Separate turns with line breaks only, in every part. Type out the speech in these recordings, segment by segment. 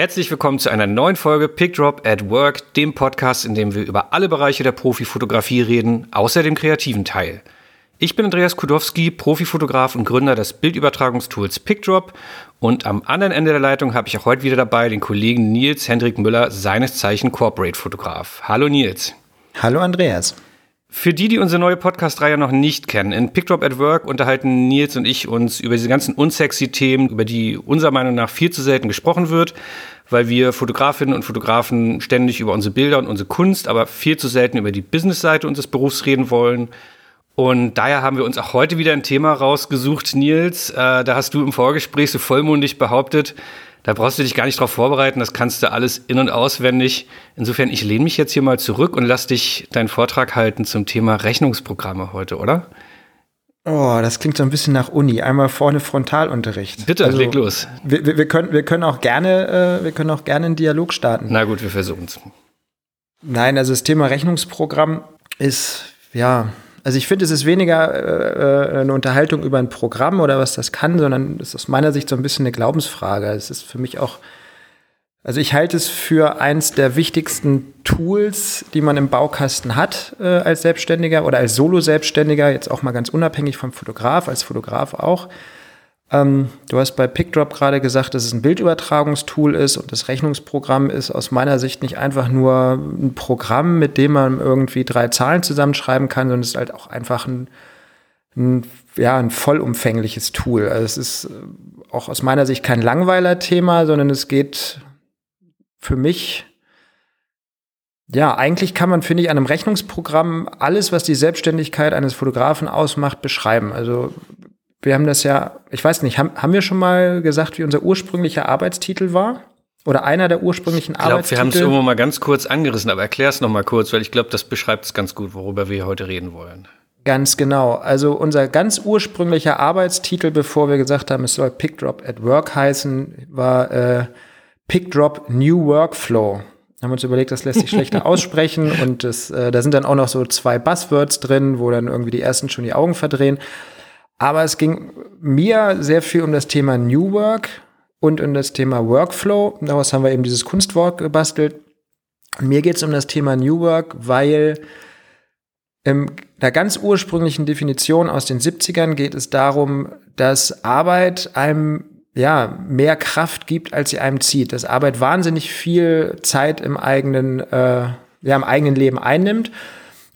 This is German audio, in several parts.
Herzlich willkommen zu einer neuen Folge Pick Drop at Work, dem Podcast, in dem wir über alle Bereiche der Profifotografie reden, außer dem kreativen Teil. Ich bin Andreas Kudowski, Profifotograf und Gründer des Bildübertragungstools PickDrop und am anderen Ende der Leitung habe ich auch heute wieder dabei den Kollegen Nils Hendrik Müller, seines Zeichen Corporate Fotograf. Hallo Nils.
Hallo Andreas.
Für die, die unsere neue Podcast-Reihe noch nicht kennen, in PickDrop at Work unterhalten Nils und ich uns über diese ganzen unsexy Themen, über die unserer Meinung nach viel zu selten gesprochen wird, weil wir Fotografinnen und Fotografen ständig über unsere Bilder und unsere Kunst, aber viel zu selten über die Business-Seite unseres Berufs reden wollen. Und daher haben wir uns auch heute wieder ein Thema rausgesucht, Nils. Äh, da hast du im Vorgespräch so vollmundig behauptet, da brauchst du dich gar nicht drauf vorbereiten, das kannst du alles in- und auswendig. Insofern, ich lehne mich jetzt hier mal zurück und lass dich deinen Vortrag halten zum Thema Rechnungsprogramme heute, oder?
Oh, das klingt so ein bisschen nach Uni. Einmal vorne Frontalunterricht.
Bitte, also, leg los.
Wir, wir, können, wir können auch gerne, äh, wir können auch gerne einen Dialog starten.
Na gut, wir versuchen es.
Nein, also das Thema Rechnungsprogramm ist, ja, also ich finde, es ist weniger äh, äh, eine Unterhaltung über ein Programm oder was das kann, sondern es ist aus meiner Sicht so ein bisschen eine Glaubensfrage. Es ist für mich auch, also ich halte es für eins der wichtigsten Tools, die man im Baukasten hat äh, als Selbstständiger oder als Solo-Selbstständiger, jetzt auch mal ganz unabhängig vom Fotograf, als Fotograf auch. Ähm, du hast bei PickDrop gerade gesagt, dass es ein Bildübertragungstool ist und das Rechnungsprogramm ist aus meiner Sicht nicht einfach nur ein Programm, mit dem man irgendwie drei Zahlen zusammenschreiben kann, sondern es ist halt auch einfach ein, ein ja, ein vollumfängliches Tool. Also es ist äh, auch aus meiner Sicht kein Langweiler-Thema, sondern es geht für mich ja, eigentlich kann man, finde ich, an einem Rechnungsprogramm alles, was die Selbstständigkeit eines Fotografen ausmacht, beschreiben. Also wir haben das ja, ich weiß nicht, haben, haben wir schon mal gesagt, wie unser ursprünglicher Arbeitstitel war? Oder einer der ursprünglichen
ich glaub,
Arbeitstitel?
Wir haben es irgendwo mal ganz kurz angerissen, aber erklär es noch mal kurz, weil ich glaube, das beschreibt es ganz gut, worüber wir heute reden wollen.
Ganz genau. Also unser ganz ursprünglicher Arbeitstitel, bevor wir gesagt haben, es soll Pickdrop at Work heißen, war äh, Pickdrop New Workflow. Haben uns überlegt, das lässt sich schlechter aussprechen und das, äh, da sind dann auch noch so zwei Buzzwords drin, wo dann irgendwie die ersten schon die Augen verdrehen. Aber es ging mir sehr viel um das Thema New Work und um das Thema Workflow. Daraus haben wir eben dieses Kunstwort gebastelt. Mir geht es um das Thema New Work, weil in der ganz ursprünglichen Definition aus den 70ern geht es darum, dass Arbeit einem ja, mehr Kraft gibt, als sie einem zieht. Dass Arbeit wahnsinnig viel Zeit im eigenen, äh, ja, im eigenen Leben einnimmt.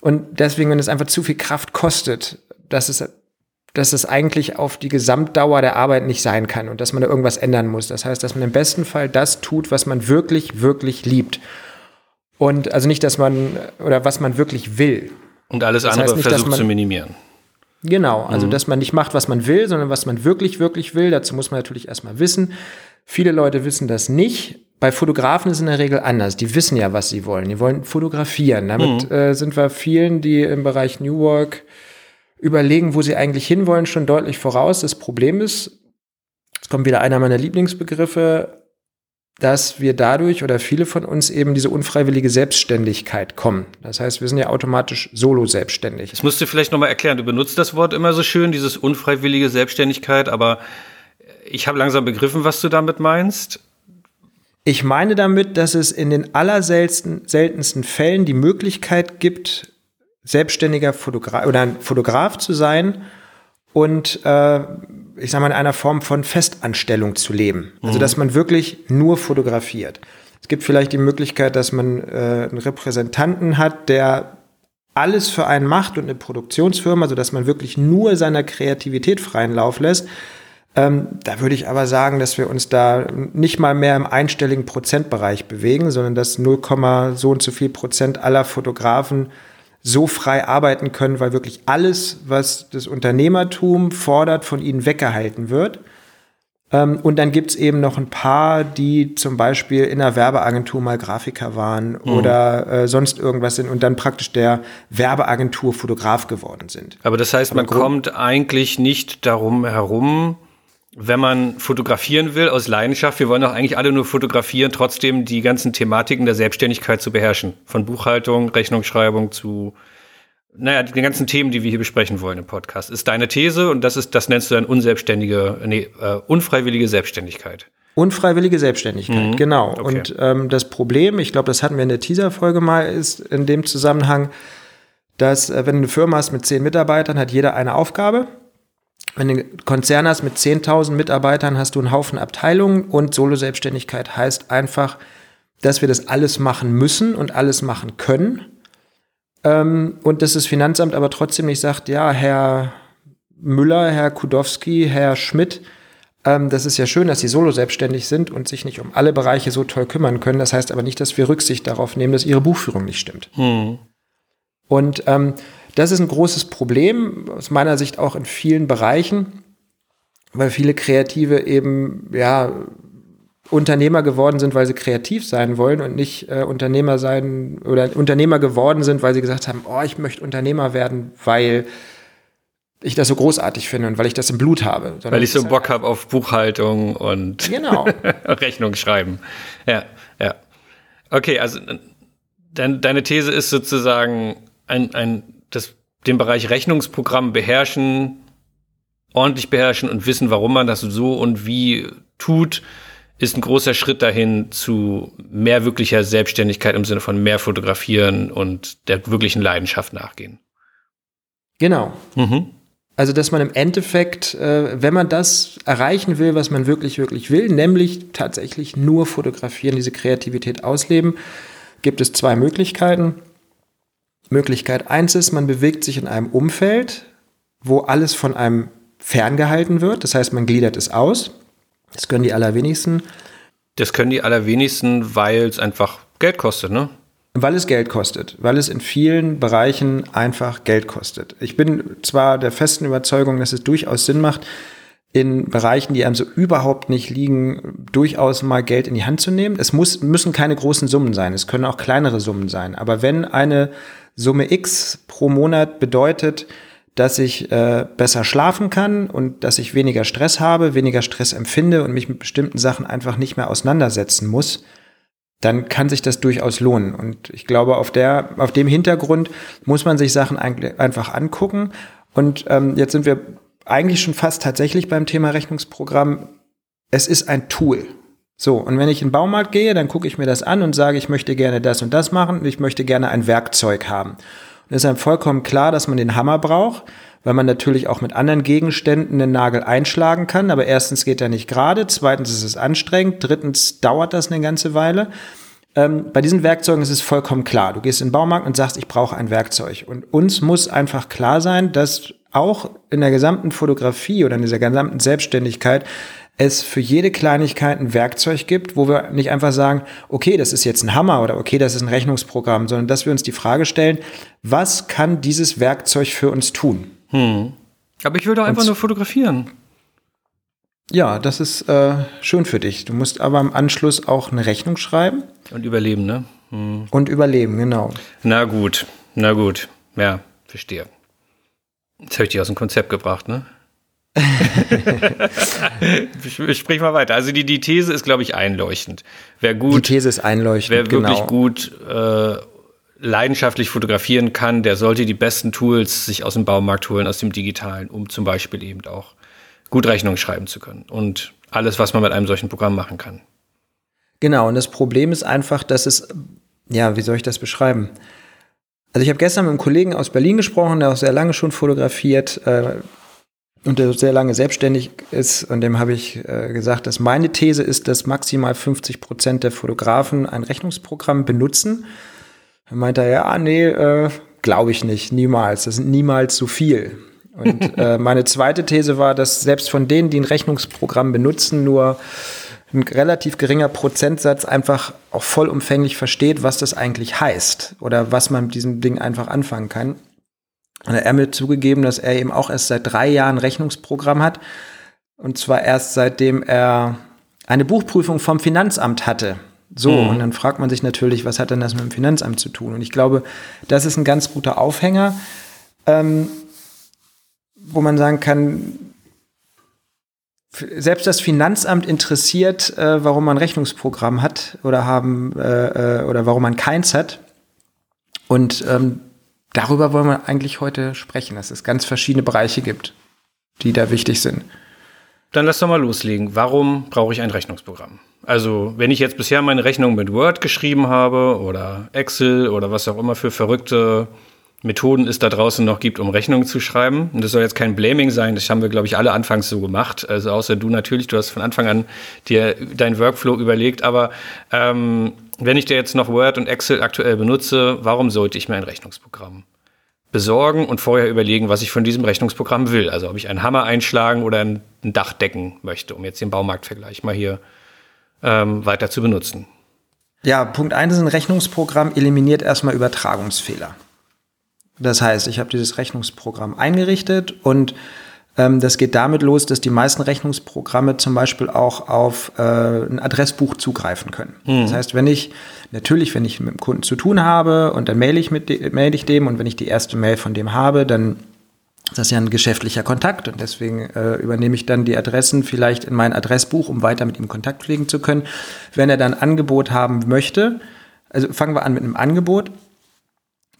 Und deswegen, wenn es einfach zu viel Kraft kostet, dass es dass es eigentlich auf die Gesamtdauer der Arbeit nicht sein kann und dass man da irgendwas ändern muss. Das heißt, dass man im besten Fall das tut, was man wirklich, wirklich liebt. Und also nicht, dass man, oder was man wirklich will.
Und alles das andere nicht, versucht man, zu minimieren.
Genau, also mhm. dass man nicht macht, was man will, sondern was man wirklich, wirklich will. Dazu muss man natürlich erstmal wissen. Viele Leute wissen das nicht. Bei Fotografen ist es in der Regel anders. Die wissen ja, was sie wollen. Die wollen fotografieren. Damit mhm. äh, sind wir vielen, die im Bereich New Work überlegen, wo sie eigentlich hinwollen, schon deutlich voraus. Das Problem ist, jetzt kommt wieder einer meiner Lieblingsbegriffe, dass wir dadurch oder viele von uns eben diese unfreiwillige Selbstständigkeit kommen. Das heißt, wir sind ja automatisch solo selbstständig.
Das musst du vielleicht nochmal erklären. Du benutzt das Wort immer so schön, dieses unfreiwillige Selbstständigkeit, aber ich habe langsam begriffen, was du damit meinst.
Ich meine damit, dass es in den allerseltensten Fällen die Möglichkeit gibt, selbstständiger Fotograf oder ein Fotograf zu sein und äh, ich sage mal in einer Form von Festanstellung zu leben. Also mhm. dass man wirklich nur fotografiert. Es gibt vielleicht die Möglichkeit, dass man äh, einen Repräsentanten hat, der alles für einen macht und eine Produktionsfirma, so dass man wirklich nur seiner Kreativität freien Lauf lässt. Ähm, da würde ich aber sagen, dass wir uns da nicht mal mehr im einstelligen Prozentbereich bewegen, sondern dass 0, so und so viel Prozent aller Fotografen so frei arbeiten können, weil wirklich alles, was das Unternehmertum fordert, von ihnen weggehalten wird. Ähm, und dann gibt's eben noch ein paar, die zum Beispiel in einer Werbeagentur mal Grafiker waren mhm. oder äh, sonst irgendwas sind und dann praktisch der Werbeagentur Fotograf geworden sind.
Aber das heißt, Aber man kommt eigentlich nicht darum herum, wenn man fotografieren will aus Leidenschaft, wir wollen doch eigentlich alle nur fotografieren, trotzdem die ganzen Thematiken der Selbstständigkeit zu beherrschen. Von Buchhaltung, Rechnungsschreibung zu, naja, die ganzen Themen, die wir hier besprechen wollen im Podcast. Ist deine These und das ist, das nennst du dann unselbstständige, nee, äh, unfreiwillige Selbstständigkeit.
Unfreiwillige Selbstständigkeit, mhm. genau. Okay. Und ähm, das Problem, ich glaube, das hatten wir in der Teaser-Folge mal, ist in dem Zusammenhang, dass äh, wenn du eine Firma hast mit zehn Mitarbeitern, hat jeder eine Aufgabe. Wenn du einen Konzern hast mit 10.000 Mitarbeitern, hast du einen Haufen Abteilungen und Solo-Selbstständigkeit heißt einfach, dass wir das alles machen müssen und alles machen können. Ähm, und dass das Finanzamt aber trotzdem nicht sagt, ja, Herr Müller, Herr Kudowski, Herr Schmidt, ähm, das ist ja schön, dass Sie solo selbstständig sind und sich nicht um alle Bereiche so toll kümmern können. Das heißt aber nicht, dass wir Rücksicht darauf nehmen, dass Ihre Buchführung nicht stimmt. Hm. Und ähm, das ist ein großes Problem, aus meiner Sicht auch in vielen Bereichen, weil viele Kreative eben, ja, Unternehmer geworden sind, weil sie kreativ sein wollen und nicht äh, Unternehmer sein oder Unternehmer geworden sind, weil sie gesagt haben, oh, ich möchte Unternehmer werden, weil ich das so großartig finde und weil ich das im Blut habe.
Weil ich so Bock habe auf Buchhaltung und
genau.
Rechnung schreiben. Ja, ja. Okay, also dein, deine These ist sozusagen ein, ein, das, den Bereich Rechnungsprogramm beherrschen, ordentlich beherrschen und wissen, warum man das so und wie tut, ist ein großer Schritt dahin zu mehr wirklicher Selbstständigkeit im Sinne von mehr fotografieren und der wirklichen Leidenschaft nachgehen.
Genau. Mhm. Also, dass man im Endeffekt, äh, wenn man das erreichen will, was man wirklich, wirklich will, nämlich tatsächlich nur fotografieren, diese Kreativität ausleben, gibt es zwei Möglichkeiten. Möglichkeit eins ist, man bewegt sich in einem Umfeld, wo alles von einem ferngehalten wird. Das heißt, man gliedert es aus. Das können die allerwenigsten.
Das können die allerwenigsten, weil es einfach Geld kostet, ne?
Weil es Geld kostet, weil es in vielen Bereichen einfach Geld kostet. Ich bin zwar der festen Überzeugung, dass es durchaus Sinn macht, in Bereichen, die einem so überhaupt nicht liegen, durchaus mal Geld in die Hand zu nehmen. Es muss, müssen keine großen Summen sein, es können auch kleinere Summen sein. Aber wenn eine Summe X pro Monat bedeutet, dass ich äh, besser schlafen kann und dass ich weniger Stress habe, weniger Stress empfinde und mich mit bestimmten Sachen einfach nicht mehr auseinandersetzen muss, dann kann sich das durchaus lohnen. Und ich glaube, auf, der, auf dem Hintergrund muss man sich Sachen einfach angucken. Und ähm, jetzt sind wir eigentlich schon fast tatsächlich beim Thema Rechnungsprogramm. Es ist ein Tool. So, und wenn ich in den Baumarkt gehe, dann gucke ich mir das an und sage, ich möchte gerne das und das machen und ich möchte gerne ein Werkzeug haben. Und es ist einem vollkommen klar, dass man den Hammer braucht, weil man natürlich auch mit anderen Gegenständen den Nagel einschlagen kann. Aber erstens geht er nicht gerade, zweitens ist es anstrengend, drittens dauert das eine ganze Weile. Ähm, bei diesen Werkzeugen ist es vollkommen klar. Du gehst in den Baumarkt und sagst, ich brauche ein Werkzeug. Und uns muss einfach klar sein, dass auch in der gesamten Fotografie oder in dieser gesamten Selbstständigkeit es für jede Kleinigkeit ein Werkzeug gibt, wo wir nicht einfach sagen, okay, das ist jetzt ein Hammer oder okay, das ist ein Rechnungsprogramm, sondern dass wir uns die Frage stellen, was kann dieses Werkzeug für uns tun?
Hm. Aber ich will doch einfach Und, nur fotografieren.
Ja, das ist äh, schön für dich. Du musst aber im Anschluss auch eine Rechnung schreiben.
Und überleben, ne?
Hm. Und überleben, genau.
Na gut, na gut. Ja, verstehe. Jetzt habe ich dich aus dem Konzept gebracht, ne? Sprich mal weiter. Also die, die These ist, glaube ich, einleuchtend. Wer gut,
die These ist einleuchtend.
Wer genau. wirklich gut äh, leidenschaftlich fotografieren kann, der sollte die besten Tools sich aus dem Baumarkt holen, aus dem Digitalen, um zum Beispiel eben auch gut Rechnungen schreiben zu können. Und alles, was man mit einem solchen Programm machen kann.
Genau, und das Problem ist einfach, dass es, ja, wie soll ich das beschreiben? Also ich habe gestern mit einem Kollegen aus Berlin gesprochen, der auch sehr lange schon fotografiert äh, und der sehr lange selbstständig ist. Und dem habe ich äh, gesagt, dass meine These ist, dass maximal 50 Prozent der Fotografen ein Rechnungsprogramm benutzen. Dann meinte er, ja, nee, äh, glaube ich nicht, niemals. Das sind niemals so viel. Und äh, meine zweite These war, dass selbst von denen, die ein Rechnungsprogramm benutzen, nur ein relativ geringer Prozentsatz einfach auch vollumfänglich versteht, was das eigentlich heißt oder was man mit diesem Ding einfach anfangen kann. Und er hat mir zugegeben, dass er eben auch erst seit drei Jahren Rechnungsprogramm hat. Und zwar erst seitdem er eine Buchprüfung vom Finanzamt hatte. So, mhm. und dann fragt man sich natürlich, was hat denn das mit dem Finanzamt zu tun? Und ich glaube, das ist ein ganz guter Aufhänger, ähm, wo man sagen kann, selbst das Finanzamt interessiert, äh, warum man ein Rechnungsprogramm hat oder haben äh, äh, oder warum man keins hat. Und ähm, darüber wollen wir eigentlich heute sprechen, dass es ganz verschiedene Bereiche gibt, die da wichtig sind.
Dann lass doch mal loslegen. Warum brauche ich ein Rechnungsprogramm? Also, wenn ich jetzt bisher meine Rechnung mit Word geschrieben habe oder Excel oder was auch immer für verrückte Methoden es da draußen noch gibt, um Rechnungen zu schreiben. Und das soll jetzt kein Blaming sein, das haben wir, glaube ich, alle anfangs so gemacht. Also außer du natürlich, du hast von Anfang an dir deinen Workflow überlegt. Aber ähm, wenn ich dir jetzt noch Word und Excel aktuell benutze, warum sollte ich mir ein Rechnungsprogramm besorgen und vorher überlegen, was ich von diesem Rechnungsprogramm will? Also ob ich einen Hammer einschlagen oder ein Dach decken möchte, um jetzt den Baumarktvergleich mal hier ähm, weiter zu benutzen.
Ja, Punkt 1 ist ein Rechnungsprogramm eliminiert erstmal Übertragungsfehler. Das heißt, ich habe dieses Rechnungsprogramm eingerichtet und ähm, das geht damit los, dass die meisten Rechnungsprogramme zum Beispiel auch auf äh, ein Adressbuch zugreifen können. Mhm. Das heißt, wenn ich natürlich, wenn ich mit dem Kunden zu tun habe und dann mail ich mit mail ich dem und wenn ich die erste Mail von dem habe, dann ist das ja ein geschäftlicher Kontakt und deswegen äh, übernehme ich dann die Adressen vielleicht in mein Adressbuch, um weiter mit ihm Kontakt pflegen zu können. Wenn er dann Angebot haben möchte, also fangen wir an mit einem Angebot,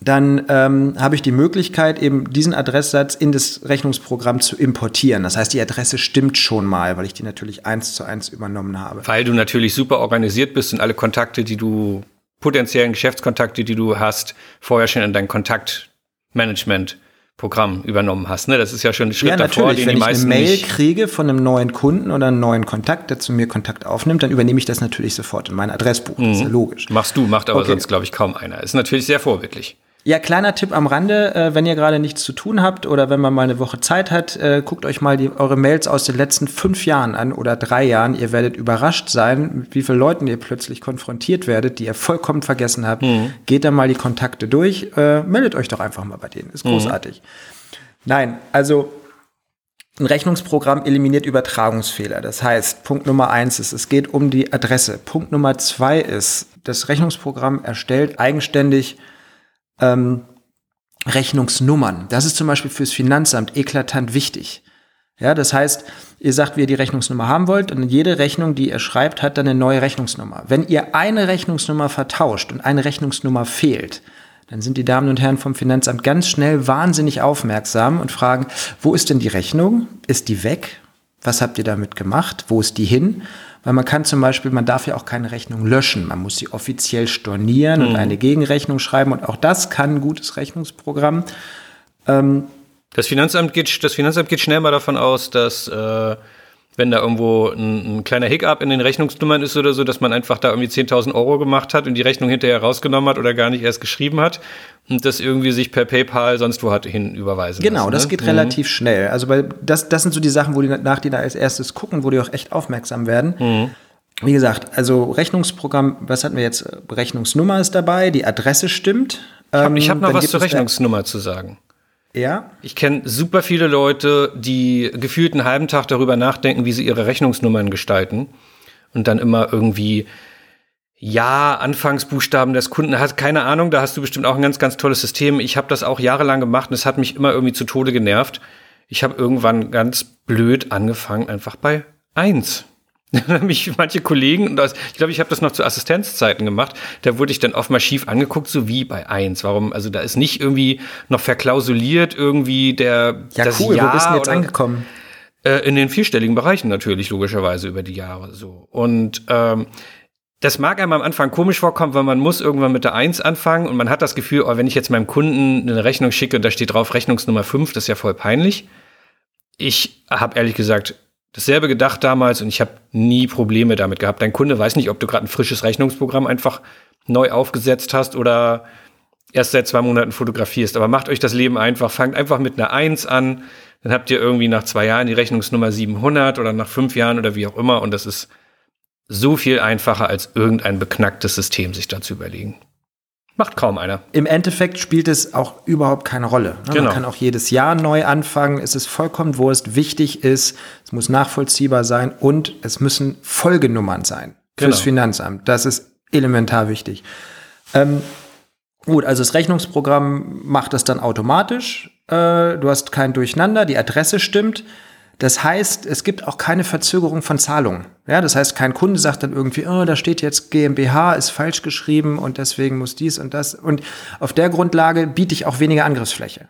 dann ähm, habe ich die Möglichkeit, eben diesen Adresssatz in das Rechnungsprogramm zu importieren. Das heißt, die Adresse stimmt schon mal, weil ich die natürlich eins zu eins übernommen habe.
Weil du natürlich super organisiert bist und alle Kontakte, die du, potenziellen Geschäftskontakte, die du hast, vorher schon in dein Kontaktmanagement Programm übernommen hast. Ne? Das ist ja schon ein Schritt ja, davor,
natürlich. den Wenn die ich eine Mail kriege von einem neuen Kunden oder einem neuen Kontakt, der zu mir Kontakt aufnimmt, dann übernehme ich das natürlich sofort in mein Adressbuch. Mhm. Das ist ja mhm. logisch.
Machst du, macht aber okay. sonst, glaube ich, kaum einer. Ist natürlich sehr vorbildlich.
Ja, kleiner Tipp am Rande, äh, wenn ihr gerade nichts zu tun habt oder wenn man mal eine Woche Zeit hat, äh, guckt euch mal die, eure Mails aus den letzten fünf Jahren an oder drei Jahren. Ihr werdet überrascht sein, mit wie vielen Leuten ihr plötzlich konfrontiert werdet, die ihr vollkommen vergessen habt. Mhm. Geht da mal die Kontakte durch, äh, meldet euch doch einfach mal bei denen. Ist mhm. großartig. Mhm. Nein, also ein Rechnungsprogramm eliminiert Übertragungsfehler. Das heißt, Punkt Nummer eins ist, es geht um die Adresse. Punkt Nummer zwei ist, das Rechnungsprogramm erstellt eigenständig ähm, Rechnungsnummern. Das ist zum Beispiel fürs Finanzamt eklatant wichtig. Ja, das heißt, ihr sagt, wie ihr die Rechnungsnummer haben wollt und jede Rechnung, die ihr schreibt, hat dann eine neue Rechnungsnummer. Wenn ihr eine Rechnungsnummer vertauscht und eine Rechnungsnummer fehlt, dann sind die Damen und Herren vom Finanzamt ganz schnell wahnsinnig aufmerksam und fragen, wo ist denn die Rechnung? Ist die weg? Was habt ihr damit gemacht? Wo ist die hin? Weil man kann zum Beispiel, man darf ja auch keine Rechnung löschen. Man muss sie offiziell stornieren mhm. und eine Gegenrechnung schreiben. Und auch das kann ein gutes Rechnungsprogramm.
Ähm, das Finanzamt geht, das Finanzamt geht schnell mal davon aus, dass äh, wenn da irgendwo ein, ein, kleiner Hiccup in den Rechnungsnummern ist oder so, dass man einfach da irgendwie 10.000 Euro gemacht hat und die Rechnung hinterher rausgenommen hat oder gar nicht erst geschrieben hat und das irgendwie sich per PayPal sonst wo hat hin überweisen
Genau, lassen, das ne? geht mhm. relativ schnell. Also weil das, das sind so die Sachen, wo die nach die da als erstes gucken, wo die auch echt aufmerksam werden. Mhm. Wie gesagt, also Rechnungsprogramm, was hatten wir jetzt? Rechnungsnummer ist dabei, die Adresse stimmt.
Ich habe hab noch ähm, was zur Rechnungsnummer zu sagen.
Ja.
Ich kenne super viele Leute, die gefühlt einen halben Tag darüber nachdenken, wie sie ihre Rechnungsnummern gestalten und dann immer irgendwie ja, Anfangsbuchstaben des Kunden hat keine Ahnung, da hast du bestimmt auch ein ganz ganz tolles System. Ich habe das auch jahrelang gemacht und es hat mich immer irgendwie zu Tode genervt. Ich habe irgendwann ganz blöd angefangen einfach bei eins mich manche Kollegen, und das, ich glaube, ich habe das noch zu Assistenzzeiten gemacht, da wurde ich dann oft mal schief angeguckt, so wie bei eins. Warum? Also da ist nicht irgendwie noch verklausuliert irgendwie der
Ja, das cool, Jahr wo bist du jetzt oder, angekommen?
Äh, in den vierstelligen Bereichen natürlich, logischerweise über die Jahre so. Und ähm, das mag einem am Anfang komisch vorkommen, weil man muss irgendwann mit der Eins anfangen und man hat das Gefühl, oh, wenn ich jetzt meinem Kunden eine Rechnung schicke und da steht drauf Rechnungsnummer fünf, das ist ja voll peinlich. Ich habe ehrlich gesagt dasselbe gedacht damals und ich habe nie Probleme damit gehabt. Dein Kunde weiß nicht, ob du gerade ein frisches Rechnungsprogramm einfach neu aufgesetzt hast oder erst seit zwei Monaten fotografierst. Aber macht euch das Leben einfach, fangt einfach mit einer Eins an, dann habt ihr irgendwie nach zwei Jahren die Rechnungsnummer 700 oder nach fünf Jahren oder wie auch immer und das ist so viel einfacher als irgendein beknacktes System sich da zu überlegen. Macht kaum einer.
Im Endeffekt spielt es auch überhaupt keine Rolle. Ne? Genau. Man kann auch jedes Jahr neu anfangen. Es ist vollkommen Wurst. Wichtig ist, es muss nachvollziehbar sein und es müssen Folgenummern sein fürs genau. Finanzamt. Das ist elementar wichtig. Ähm, gut, also das Rechnungsprogramm macht das dann automatisch. Äh, du hast kein Durcheinander, die Adresse stimmt. Das heißt, es gibt auch keine Verzögerung von Zahlungen. Ja, das heißt, kein Kunde sagt dann irgendwie, oh, da steht jetzt GmbH, ist falsch geschrieben und deswegen muss dies und das. Und auf der Grundlage biete ich auch weniger Angriffsfläche.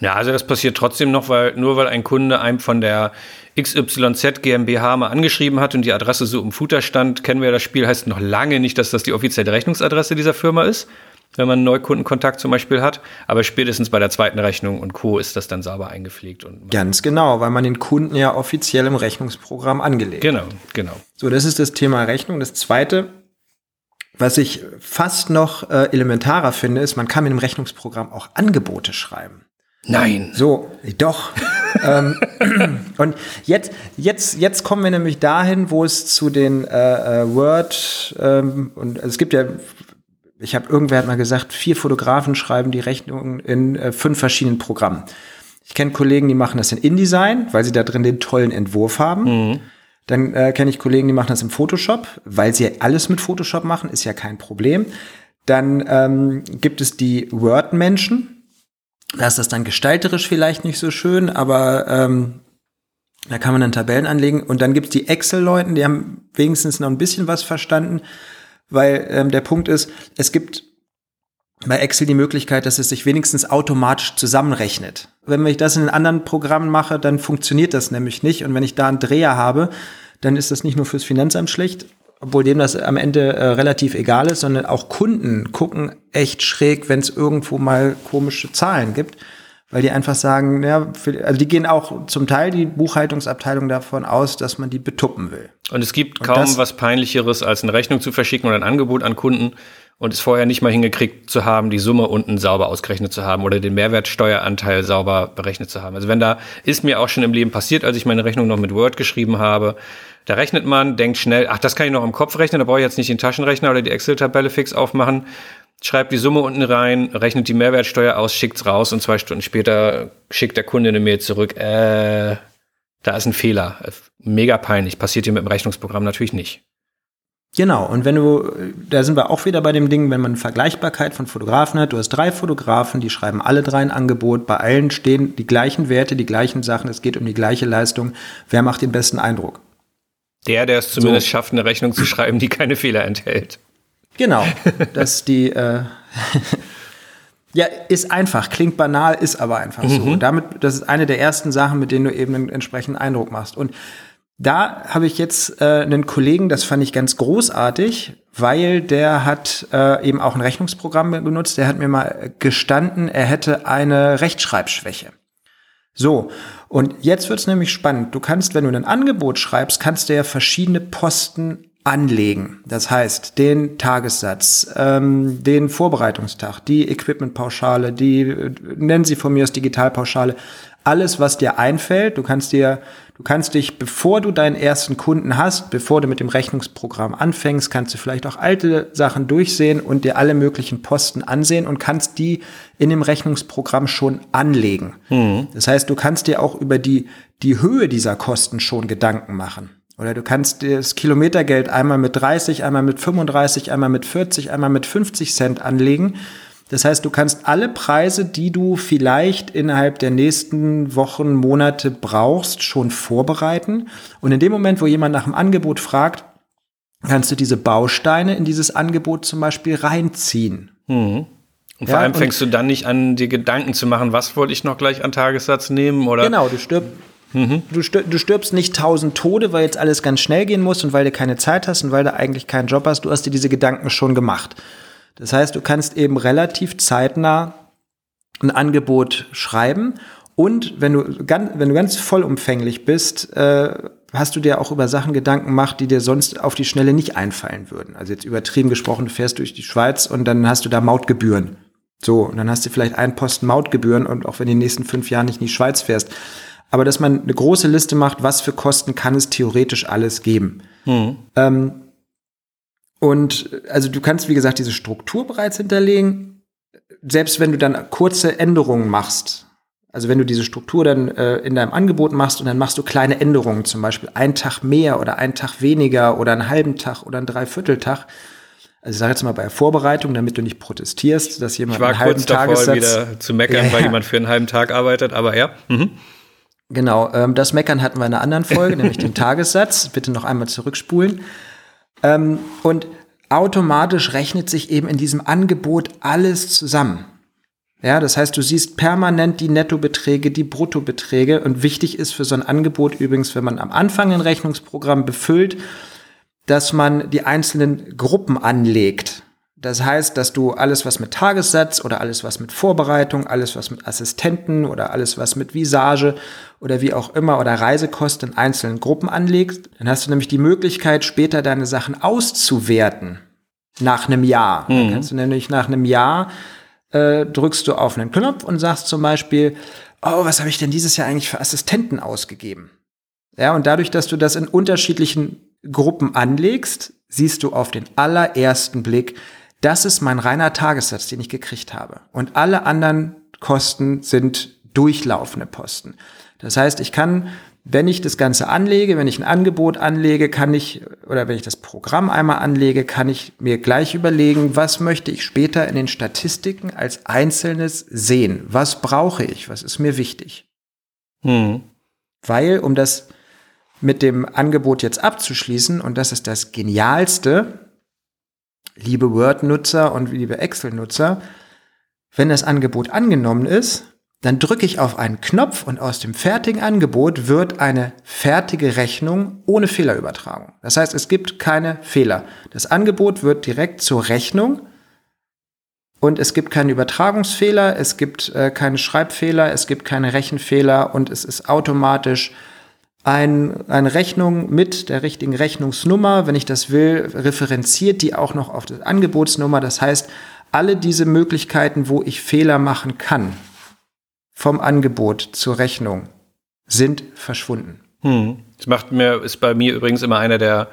Ja, also das passiert trotzdem noch, weil nur weil ein Kunde einem von der XYZ GmbH mal angeschrieben hat und die Adresse so im Footer stand, kennen wir das Spiel, heißt noch lange nicht, dass das die offizielle Rechnungsadresse dieser Firma ist, wenn man einen Neukundenkontakt zum Beispiel hat. Aber spätestens bei der zweiten Rechnung und Co. ist das dann sauber eingepflegt. Und
Ganz genau, weil man den Kunden ja offiziell im Rechnungsprogramm angelegt
Genau, genau.
So, das ist das Thema Rechnung. Das zweite, was ich fast noch äh, elementarer finde, ist, man kann mit dem Rechnungsprogramm auch Angebote schreiben.
Nein.
So, doch. ähm, und jetzt, jetzt, jetzt kommen wir nämlich dahin, wo es zu den äh, äh, Word ähm, und es gibt ja, ich habe irgendwer hat mal gesagt, vier Fotografen schreiben die Rechnungen in äh, fünf verschiedenen Programmen. Ich kenne Kollegen, die machen das in InDesign, weil sie da drin den tollen Entwurf haben.
Mhm.
Dann äh, kenne ich Kollegen, die machen das im Photoshop, weil sie alles mit Photoshop machen, ist ja kein Problem. Dann ähm, gibt es die Word-Menschen, da ist das dann gestalterisch vielleicht nicht so schön, aber ähm, da kann man dann Tabellen anlegen. Und dann gibt's die Excel-Leuten, die haben wenigstens noch ein bisschen was verstanden, weil ähm, der Punkt ist, es gibt bei Excel die Möglichkeit, dass es sich wenigstens automatisch zusammenrechnet. Wenn ich das in anderen Programmen mache, dann funktioniert das nämlich nicht. Und wenn ich da einen Dreher habe, dann ist das nicht nur fürs Finanzamt schlecht, obwohl dem das am Ende äh, relativ egal ist, sondern auch Kunden gucken echt schräg, wenn es irgendwo mal komische Zahlen gibt, weil die einfach sagen, ja, für, also die gehen auch zum Teil die Buchhaltungsabteilung davon aus, dass man die betuppen will.
Und es gibt kaum das, was peinlicheres, als eine Rechnung zu verschicken oder ein Angebot an Kunden und es vorher nicht mal hingekriegt zu haben, die Summe unten sauber ausgerechnet zu haben oder den Mehrwertsteueranteil sauber berechnet zu haben. Also wenn da ist mir auch schon im Leben passiert, als ich meine Rechnung noch mit Word geschrieben habe, da rechnet man, denkt schnell, ach, das kann ich noch im Kopf rechnen, da brauche ich jetzt nicht den Taschenrechner oder die Excel-Tabelle fix aufmachen. Schreibt die Summe unten rein, rechnet die Mehrwertsteuer aus, schickt's raus und zwei Stunden später schickt der Kunde eine Mail zurück. Äh, da ist ein Fehler. Mega peinlich. Passiert hier mit dem Rechnungsprogramm natürlich nicht.
Genau, und wenn du, da sind wir auch wieder bei dem Ding, wenn man Vergleichbarkeit von Fotografen hat, du hast drei Fotografen, die schreiben alle drei ein Angebot, bei allen stehen die gleichen Werte, die gleichen Sachen, es geht um die gleiche Leistung. Wer macht den besten Eindruck?
Der, der es zumindest so. schafft, eine Rechnung zu schreiben, die keine Fehler enthält.
Genau, dass die, äh, ja, ist einfach, klingt banal, ist aber einfach mhm. so. Damit, das ist eine der ersten Sachen, mit denen du eben einen entsprechenden Eindruck machst. Und da habe ich jetzt äh, einen Kollegen, das fand ich ganz großartig, weil der hat äh, eben auch ein Rechnungsprogramm benutzt. Der hat mir mal gestanden, er hätte eine Rechtschreibschwäche. So, und jetzt wird's nämlich spannend. Du kannst, wenn du ein Angebot schreibst, kannst du ja verschiedene Posten anlegen. Das heißt, den Tagessatz, ähm, den Vorbereitungstag, die Equipmentpauschale, die, nennen sie von mir aus Digitalpauschale, alles, was dir einfällt. Du kannst dir, du kannst dich, bevor du deinen ersten Kunden hast, bevor du mit dem Rechnungsprogramm anfängst, kannst du vielleicht auch alte Sachen durchsehen und dir alle möglichen Posten ansehen und kannst die in dem Rechnungsprogramm schon anlegen. Mhm. Das heißt, du kannst dir auch über die, die Höhe dieser Kosten schon Gedanken machen. Oder du kannst das Kilometergeld einmal mit 30, einmal mit 35, einmal mit 40, einmal mit 50 Cent anlegen das heißt, du kannst alle Preise, die du vielleicht innerhalb der nächsten Wochen, Monate brauchst, schon vorbereiten. Und in dem Moment, wo jemand nach dem Angebot fragt, kannst du diese Bausteine in dieses Angebot zum Beispiel reinziehen.
Mhm. Und vor ja, allem fängst du dann nicht an, dir Gedanken zu machen, was wollte ich noch gleich an Tagessatz nehmen oder?
Genau, du stirbst. Mhm. Du, stirbst, du stirbst nicht tausend Tode, weil jetzt alles ganz schnell gehen muss und weil du keine Zeit hast und weil du eigentlich keinen Job hast. Du hast dir diese Gedanken schon gemacht. Das heißt, du kannst eben relativ zeitnah ein Angebot schreiben und wenn du ganz, wenn du ganz vollumfänglich bist, äh, hast du dir auch über Sachen Gedanken gemacht, die dir sonst auf die Schnelle nicht einfallen würden. Also jetzt übertrieben gesprochen, du fährst durch die Schweiz und dann hast du da Mautgebühren. So, und dann hast du vielleicht einen Posten Mautgebühren und auch wenn du in den nächsten fünf Jahren nicht in die Schweiz fährst. Aber dass man eine große Liste macht, was für Kosten kann es theoretisch alles geben. Mhm. Ähm, und also du kannst, wie gesagt, diese Struktur bereits hinterlegen. Selbst wenn du dann kurze Änderungen machst, also wenn du diese Struktur dann äh, in deinem Angebot machst und dann machst du kleine Änderungen, zum Beispiel einen Tag mehr oder einen Tag weniger oder einen halben Tag oder einen Dreivierteltag. Also ich sage jetzt mal bei Vorbereitung, damit du nicht protestierst, dass jemand
ich war
einen halben
kurz davor,
Tagessatz
wieder zu meckern, ja, weil jemand für einen halben Tag arbeitet, aber ja. Mhm.
Genau, ähm, das Meckern hatten wir in einer anderen Folge, nämlich den Tagessatz. Bitte noch einmal zurückspulen. Ähm, und automatisch rechnet sich eben in diesem Angebot alles zusammen. Ja, das heißt, du siehst permanent die Nettobeträge, die Bruttobeträge. Und wichtig ist für so ein Angebot übrigens, wenn man am Anfang ein Rechnungsprogramm befüllt, dass man die einzelnen Gruppen anlegt. Das heißt, dass du alles, was mit Tagessatz oder alles, was mit Vorbereitung, alles, was mit Assistenten oder alles, was mit Visage oder wie auch immer oder Reisekosten in einzelnen Gruppen anlegst, dann hast du nämlich die Möglichkeit, später deine Sachen auszuwerten. Nach einem Jahr. Mhm. Dann kannst du nämlich nach einem Jahr äh, drückst du auf einen Knopf und sagst zum Beispiel, oh, was habe ich denn dieses Jahr eigentlich für Assistenten ausgegeben? Ja, und dadurch, dass du das in unterschiedlichen Gruppen anlegst, siehst du auf den allerersten Blick, das ist mein reiner Tagessatz, den ich gekriegt habe. Und alle anderen Kosten sind durchlaufende Posten. Das heißt, ich kann, wenn ich das Ganze anlege, wenn ich ein Angebot anlege, kann ich, oder wenn ich das Programm einmal anlege, kann ich mir gleich überlegen, was möchte ich später in den Statistiken als Einzelnes sehen? Was brauche ich? Was ist mir wichtig? Hm. Weil, um das mit dem Angebot jetzt abzuschließen, und das ist das Genialste, liebe Word-Nutzer und liebe Excel-Nutzer, wenn das Angebot angenommen ist, dann drücke ich auf einen Knopf und aus dem fertigen Angebot wird eine fertige Rechnung ohne Fehlerübertragung. Das heißt, es gibt keine Fehler. Das Angebot wird direkt zur Rechnung und es gibt keine Übertragungsfehler, es gibt äh, keine Schreibfehler, es gibt keine Rechenfehler und es ist automatisch ein, eine Rechnung mit der richtigen Rechnungsnummer, wenn ich das will, referenziert die auch noch auf die Angebotsnummer. Das heißt, alle diese Möglichkeiten, wo ich Fehler machen kann, vom Angebot zur Rechnung, sind verschwunden.
Hm. Das macht mir, ist bei mir übrigens immer einer der,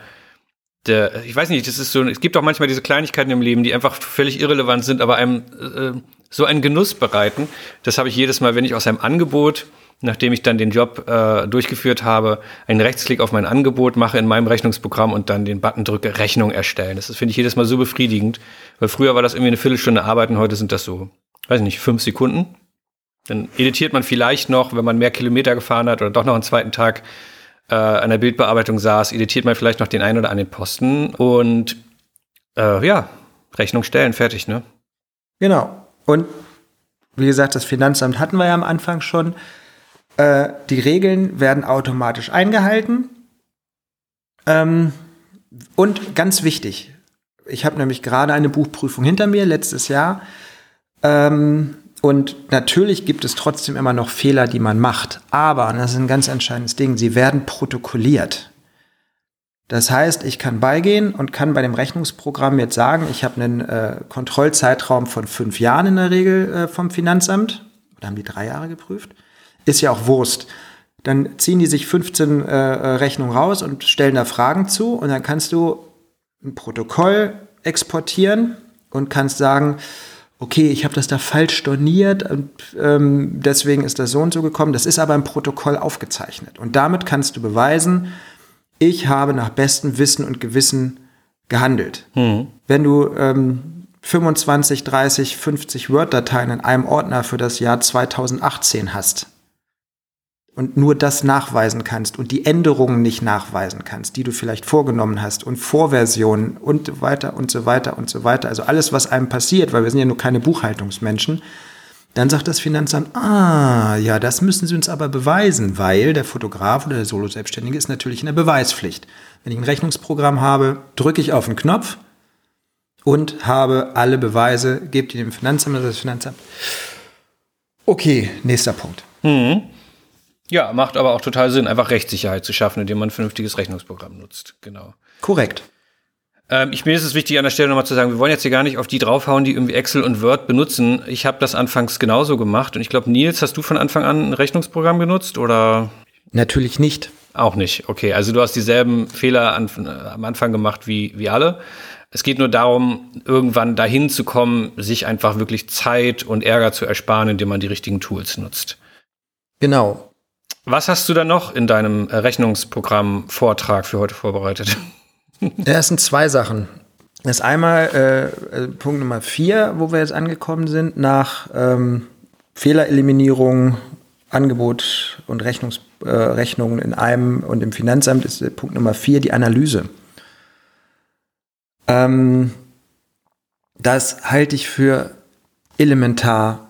der, ich weiß nicht, das ist so, es gibt auch manchmal diese Kleinigkeiten im Leben, die einfach völlig irrelevant sind, aber einem äh, so einen Genuss bereiten. Das habe ich jedes Mal, wenn ich aus einem Angebot nachdem ich dann den Job äh, durchgeführt habe, einen Rechtsklick auf mein Angebot mache in meinem Rechnungsprogramm und dann den Button drücke, Rechnung erstellen. Das finde ich jedes Mal so befriedigend, weil früher war das irgendwie eine Viertelstunde Arbeiten, heute sind das so, weiß nicht, fünf Sekunden. Dann editiert man vielleicht noch, wenn man mehr Kilometer gefahren hat oder doch noch einen zweiten Tag äh, an der Bildbearbeitung saß, editiert man vielleicht noch den einen oder anderen Posten und äh, ja, Rechnung stellen, fertig, ne?
Genau. Und wie gesagt, das Finanzamt hatten wir ja am Anfang schon. Äh, die Regeln werden automatisch eingehalten. Ähm, und ganz wichtig, ich habe nämlich gerade eine Buchprüfung hinter mir, letztes Jahr. Ähm, und natürlich gibt es trotzdem immer noch Fehler, die man macht. Aber, und das ist ein ganz entscheidendes Ding, sie werden protokolliert. Das heißt, ich kann beigehen und kann bei dem Rechnungsprogramm jetzt sagen, ich habe einen äh, Kontrollzeitraum von fünf Jahren in der Regel äh, vom Finanzamt. Oder haben die drei Jahre geprüft? Ist ja auch Wurst. Dann ziehen die sich 15 äh, äh, Rechnungen raus und stellen da Fragen zu und dann kannst du ein Protokoll exportieren und kannst sagen, okay, ich habe das da falsch storniert und ähm, deswegen ist das so und so gekommen. Das ist aber im Protokoll aufgezeichnet. Und damit kannst du beweisen, ich habe nach bestem Wissen und Gewissen gehandelt. Mhm. Wenn du ähm, 25, 30, 50 Word-Dateien in einem Ordner für das Jahr 2018 hast, und nur das nachweisen kannst und die Änderungen nicht nachweisen kannst, die du vielleicht vorgenommen hast und Vorversionen und weiter und so weiter und so weiter, also alles, was einem passiert, weil wir sind ja nur keine Buchhaltungsmenschen, dann sagt das Finanzamt, ah, ja, das müssen Sie uns aber beweisen, weil der Fotograf oder der Solo-Selbstständige ist natürlich in der Beweispflicht. Wenn ich ein Rechnungsprogramm habe, drücke ich auf den Knopf und habe alle Beweise, gebe die dem Finanzamt das Finanzamt. Okay, nächster Punkt.
Mhm. Ja, macht aber auch total Sinn, einfach Rechtssicherheit zu schaffen, indem man ein vernünftiges Rechnungsprogramm nutzt. Genau.
Korrekt.
Ähm, ich, mir ist es wichtig, an der Stelle nochmal zu sagen, wir wollen jetzt hier gar nicht auf die draufhauen, die irgendwie Excel und Word benutzen. Ich habe das anfangs genauso gemacht. Und ich glaube, Nils, hast du von Anfang an ein Rechnungsprogramm genutzt oder?
Natürlich nicht.
Auch nicht. Okay, also du hast dieselben Fehler an, äh, am Anfang gemacht wie, wie alle. Es geht nur darum, irgendwann dahin zu kommen, sich einfach wirklich Zeit und Ärger zu ersparen, indem man die richtigen Tools nutzt.
Genau.
Was hast du da noch in deinem äh, Rechnungsprogramm-Vortrag für heute vorbereitet?
Das sind zwei Sachen. Das ist einmal äh, äh, Punkt Nummer vier, wo wir jetzt angekommen sind, nach ähm, Fehlereliminierung, Angebot und Rechnungs, äh, Rechnungen in einem und im Finanzamt ist Punkt Nummer vier die Analyse. Ähm, das halte ich für elementar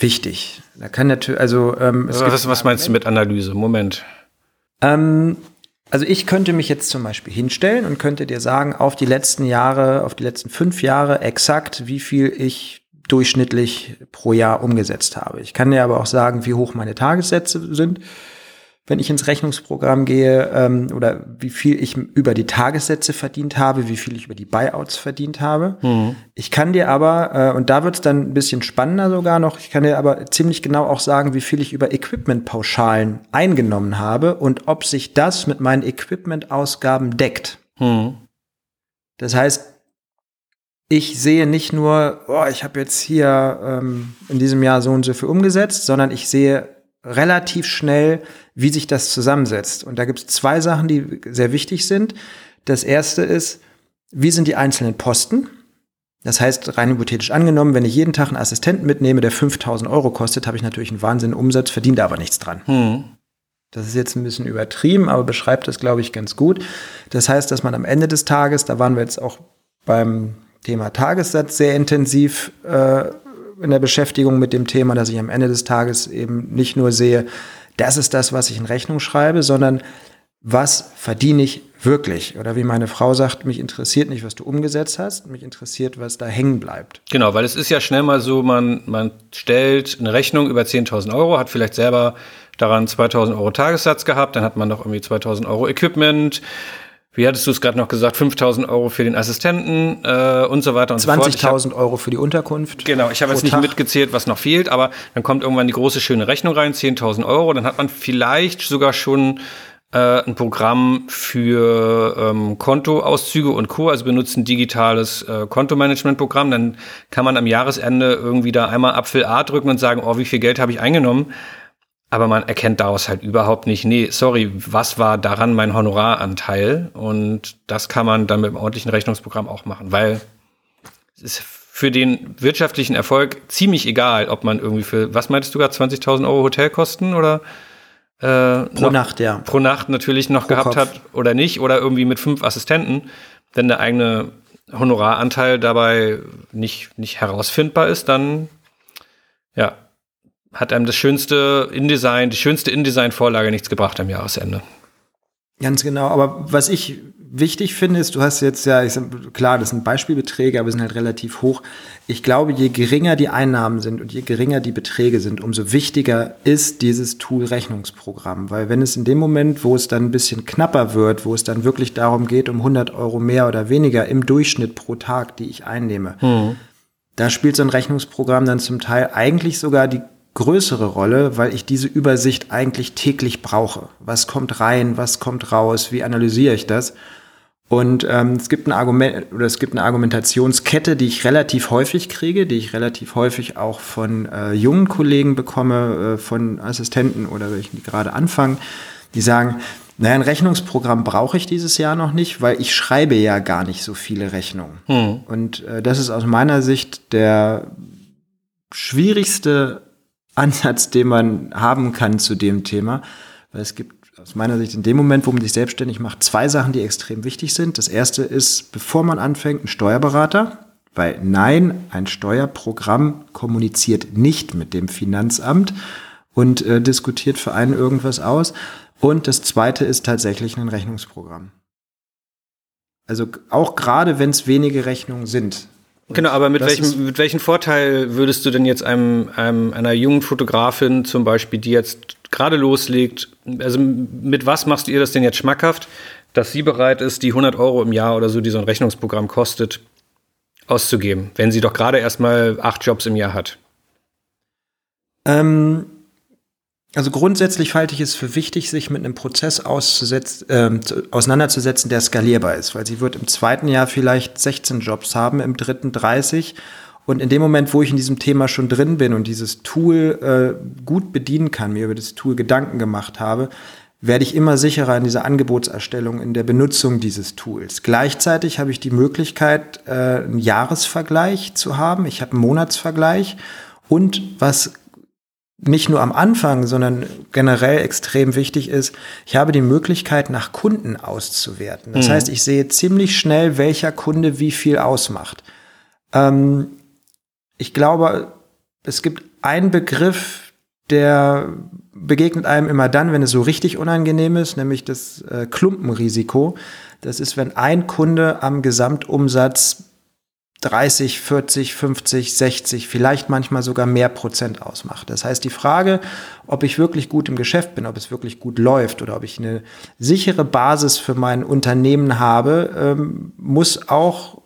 wichtig. Da kann natürlich, also ähm,
was, was, was meinst du mit Analyse? Moment.
Ähm, also ich könnte mich jetzt zum Beispiel hinstellen und könnte dir sagen, auf die letzten Jahre, auf die letzten fünf Jahre exakt, wie viel ich durchschnittlich pro Jahr umgesetzt habe. Ich kann dir aber auch sagen, wie hoch meine Tagessätze sind wenn ich ins Rechnungsprogramm gehe ähm, oder wie viel ich über die Tagessätze verdient habe, wie viel ich über die Buyouts verdient habe. Mhm. Ich kann dir aber, äh, und da wird es dann ein bisschen spannender sogar noch, ich kann dir aber ziemlich genau auch sagen, wie viel ich über Equipment-Pauschalen eingenommen habe und ob sich das mit meinen Equipment-Ausgaben deckt. Mhm. Das heißt, ich sehe nicht nur, oh, ich habe jetzt hier ähm, in diesem Jahr so und so viel umgesetzt, sondern ich sehe relativ schnell, wie sich das zusammensetzt. Und da gibt es zwei Sachen, die sehr wichtig sind. Das erste ist, wie sind die einzelnen Posten? Das heißt, rein hypothetisch angenommen, wenn ich jeden Tag einen Assistenten mitnehme, der 5000 Euro kostet, habe ich natürlich einen Wahnsinn Umsatz, verdiene aber nichts dran. Hm. Das ist jetzt ein bisschen übertrieben, aber beschreibt das, glaube ich, ganz gut. Das heißt, dass man am Ende des Tages, da waren wir jetzt auch beim Thema Tagessatz sehr intensiv äh, in der Beschäftigung mit dem Thema, dass ich am Ende des Tages eben nicht nur sehe, das ist das, was ich in Rechnung schreibe, sondern was verdiene ich wirklich? Oder wie meine Frau sagt, mich interessiert nicht, was du umgesetzt hast, mich interessiert, was da hängen bleibt.
Genau, weil es ist ja schnell mal so, man, man stellt eine Rechnung über 10.000 Euro, hat vielleicht selber daran 2.000 Euro Tagessatz gehabt, dann hat man noch irgendwie 2.000 Euro Equipment, wie hattest du es gerade noch gesagt, 5000 Euro für den Assistenten äh, und so weiter und
so fort. 20.000 Euro für die Unterkunft.
Genau, ich habe jetzt nicht Tag. mitgezählt, was noch fehlt, aber dann kommt irgendwann die große schöne Rechnung rein, 10.000 Euro, dann hat man vielleicht sogar schon äh, ein Programm für ähm, Kontoauszüge und Co., also benutzt ein digitales äh, Kontomanagementprogramm, dann kann man am Jahresende irgendwie da einmal Apfel A drücken und sagen, oh, wie viel Geld habe ich eingenommen? Aber man erkennt daraus halt überhaupt nicht, nee, sorry, was war daran mein Honoraranteil? Und das kann man dann mit einem ordentlichen Rechnungsprogramm auch machen, weil es ist für den wirtschaftlichen Erfolg ziemlich egal, ob man irgendwie für, was meintest du gerade, 20.000 Euro Hotelkosten oder
äh, pro noch, Nacht, ja.
Pro Nacht natürlich noch pro gehabt Kopf. hat oder nicht oder irgendwie mit fünf Assistenten, wenn der eigene Honoraranteil dabei nicht, nicht herausfindbar ist, dann ja, hat einem das schönste InDesign, die schönste InDesign-Vorlage nichts gebracht am Jahresende.
Ganz genau. Aber was ich wichtig finde, ist, du hast jetzt ja, ich sag, klar, das sind Beispielbeträge, aber sind halt relativ hoch. Ich glaube, je geringer die Einnahmen sind und je geringer die Beträge sind, umso wichtiger ist dieses Tool-Rechnungsprogramm. Weil wenn es in dem Moment, wo es dann ein bisschen knapper wird, wo es dann wirklich darum geht, um 100 Euro mehr oder weniger im Durchschnitt pro Tag, die ich einnehme, hm. da spielt so ein Rechnungsprogramm dann zum Teil eigentlich sogar die größere Rolle, weil ich diese Übersicht eigentlich täglich brauche. Was kommt rein, was kommt raus, wie analysiere ich das? Und ähm, es gibt ein Argument oder es gibt eine Argumentationskette, die ich relativ häufig kriege, die ich relativ häufig auch von äh, jungen Kollegen bekomme, äh, von Assistenten oder welchen, die gerade anfangen, die sagen, naja, ein Rechnungsprogramm brauche ich dieses Jahr noch nicht, weil ich schreibe ja gar nicht so viele Rechnungen. Hm. Und äh, das ist aus meiner Sicht der schwierigste Ansatz, den man haben kann zu dem Thema. Weil es gibt aus meiner Sicht in dem Moment, wo man sich selbstständig macht, zwei Sachen, die extrem wichtig sind. Das erste ist, bevor man anfängt, ein Steuerberater. Weil nein, ein Steuerprogramm kommuniziert nicht mit dem Finanzamt und äh, diskutiert für einen irgendwas aus. Und das zweite ist tatsächlich ein Rechnungsprogramm. Also auch gerade wenn es wenige Rechnungen sind,
Genau, aber mit welchem, mit welchem Vorteil würdest du denn jetzt einem, einem, einer jungen Fotografin zum Beispiel, die jetzt gerade loslegt, also mit was machst du ihr das denn jetzt schmackhaft, dass sie bereit ist, die 100 Euro im Jahr oder so, die so ein Rechnungsprogramm kostet, auszugeben, wenn sie doch gerade erst mal acht Jobs im Jahr hat?
Ähm, also grundsätzlich halte ich es für wichtig, sich mit einem Prozess äh, auseinanderzusetzen, der skalierbar ist, weil sie wird im zweiten Jahr vielleicht 16 Jobs haben, im dritten 30. Und in dem Moment, wo ich in diesem Thema schon drin bin und dieses Tool äh, gut bedienen kann, mir über das Tool Gedanken gemacht habe, werde ich immer sicherer in dieser Angebotserstellung, in der Benutzung dieses Tools. Gleichzeitig habe ich die Möglichkeit, äh, einen Jahresvergleich zu haben. Ich habe einen Monatsvergleich. Und was nicht nur am Anfang, sondern generell extrem wichtig ist, ich habe die Möglichkeit, nach Kunden auszuwerten. Das mhm. heißt, ich sehe ziemlich schnell, welcher Kunde wie viel ausmacht. Ähm, ich glaube, es gibt ein Begriff, der begegnet einem immer dann, wenn es so richtig unangenehm ist, nämlich das äh, Klumpenrisiko. Das ist, wenn ein Kunde am Gesamtumsatz 30, 40, 50, 60, vielleicht manchmal sogar mehr Prozent ausmacht. Das heißt, die Frage, ob ich wirklich gut im Geschäft bin, ob es wirklich gut läuft oder ob ich eine sichere Basis für mein Unternehmen habe, ähm, muss auch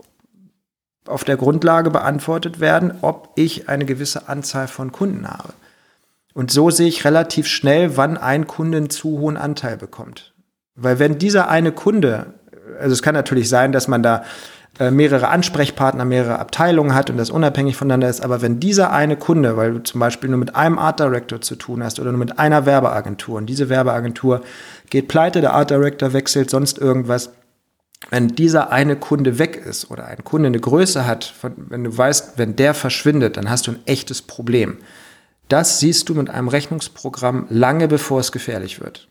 auf der Grundlage beantwortet werden, ob ich eine gewisse Anzahl von Kunden habe. Und so sehe ich relativ schnell, wann ein Kunde einen zu hohen Anteil bekommt. Weil wenn dieser eine Kunde, also es kann natürlich sein, dass man da mehrere Ansprechpartner, mehrere Abteilungen hat und das unabhängig voneinander ist. Aber wenn dieser eine Kunde, weil du zum Beispiel nur mit einem Art Director zu tun hast oder nur mit einer Werbeagentur und diese Werbeagentur geht pleite, der Art Director wechselt, sonst irgendwas, wenn dieser eine Kunde weg ist oder ein Kunde eine Größe hat, wenn du weißt, wenn der verschwindet, dann hast du ein echtes Problem. Das siehst du mit einem Rechnungsprogramm lange bevor es gefährlich wird.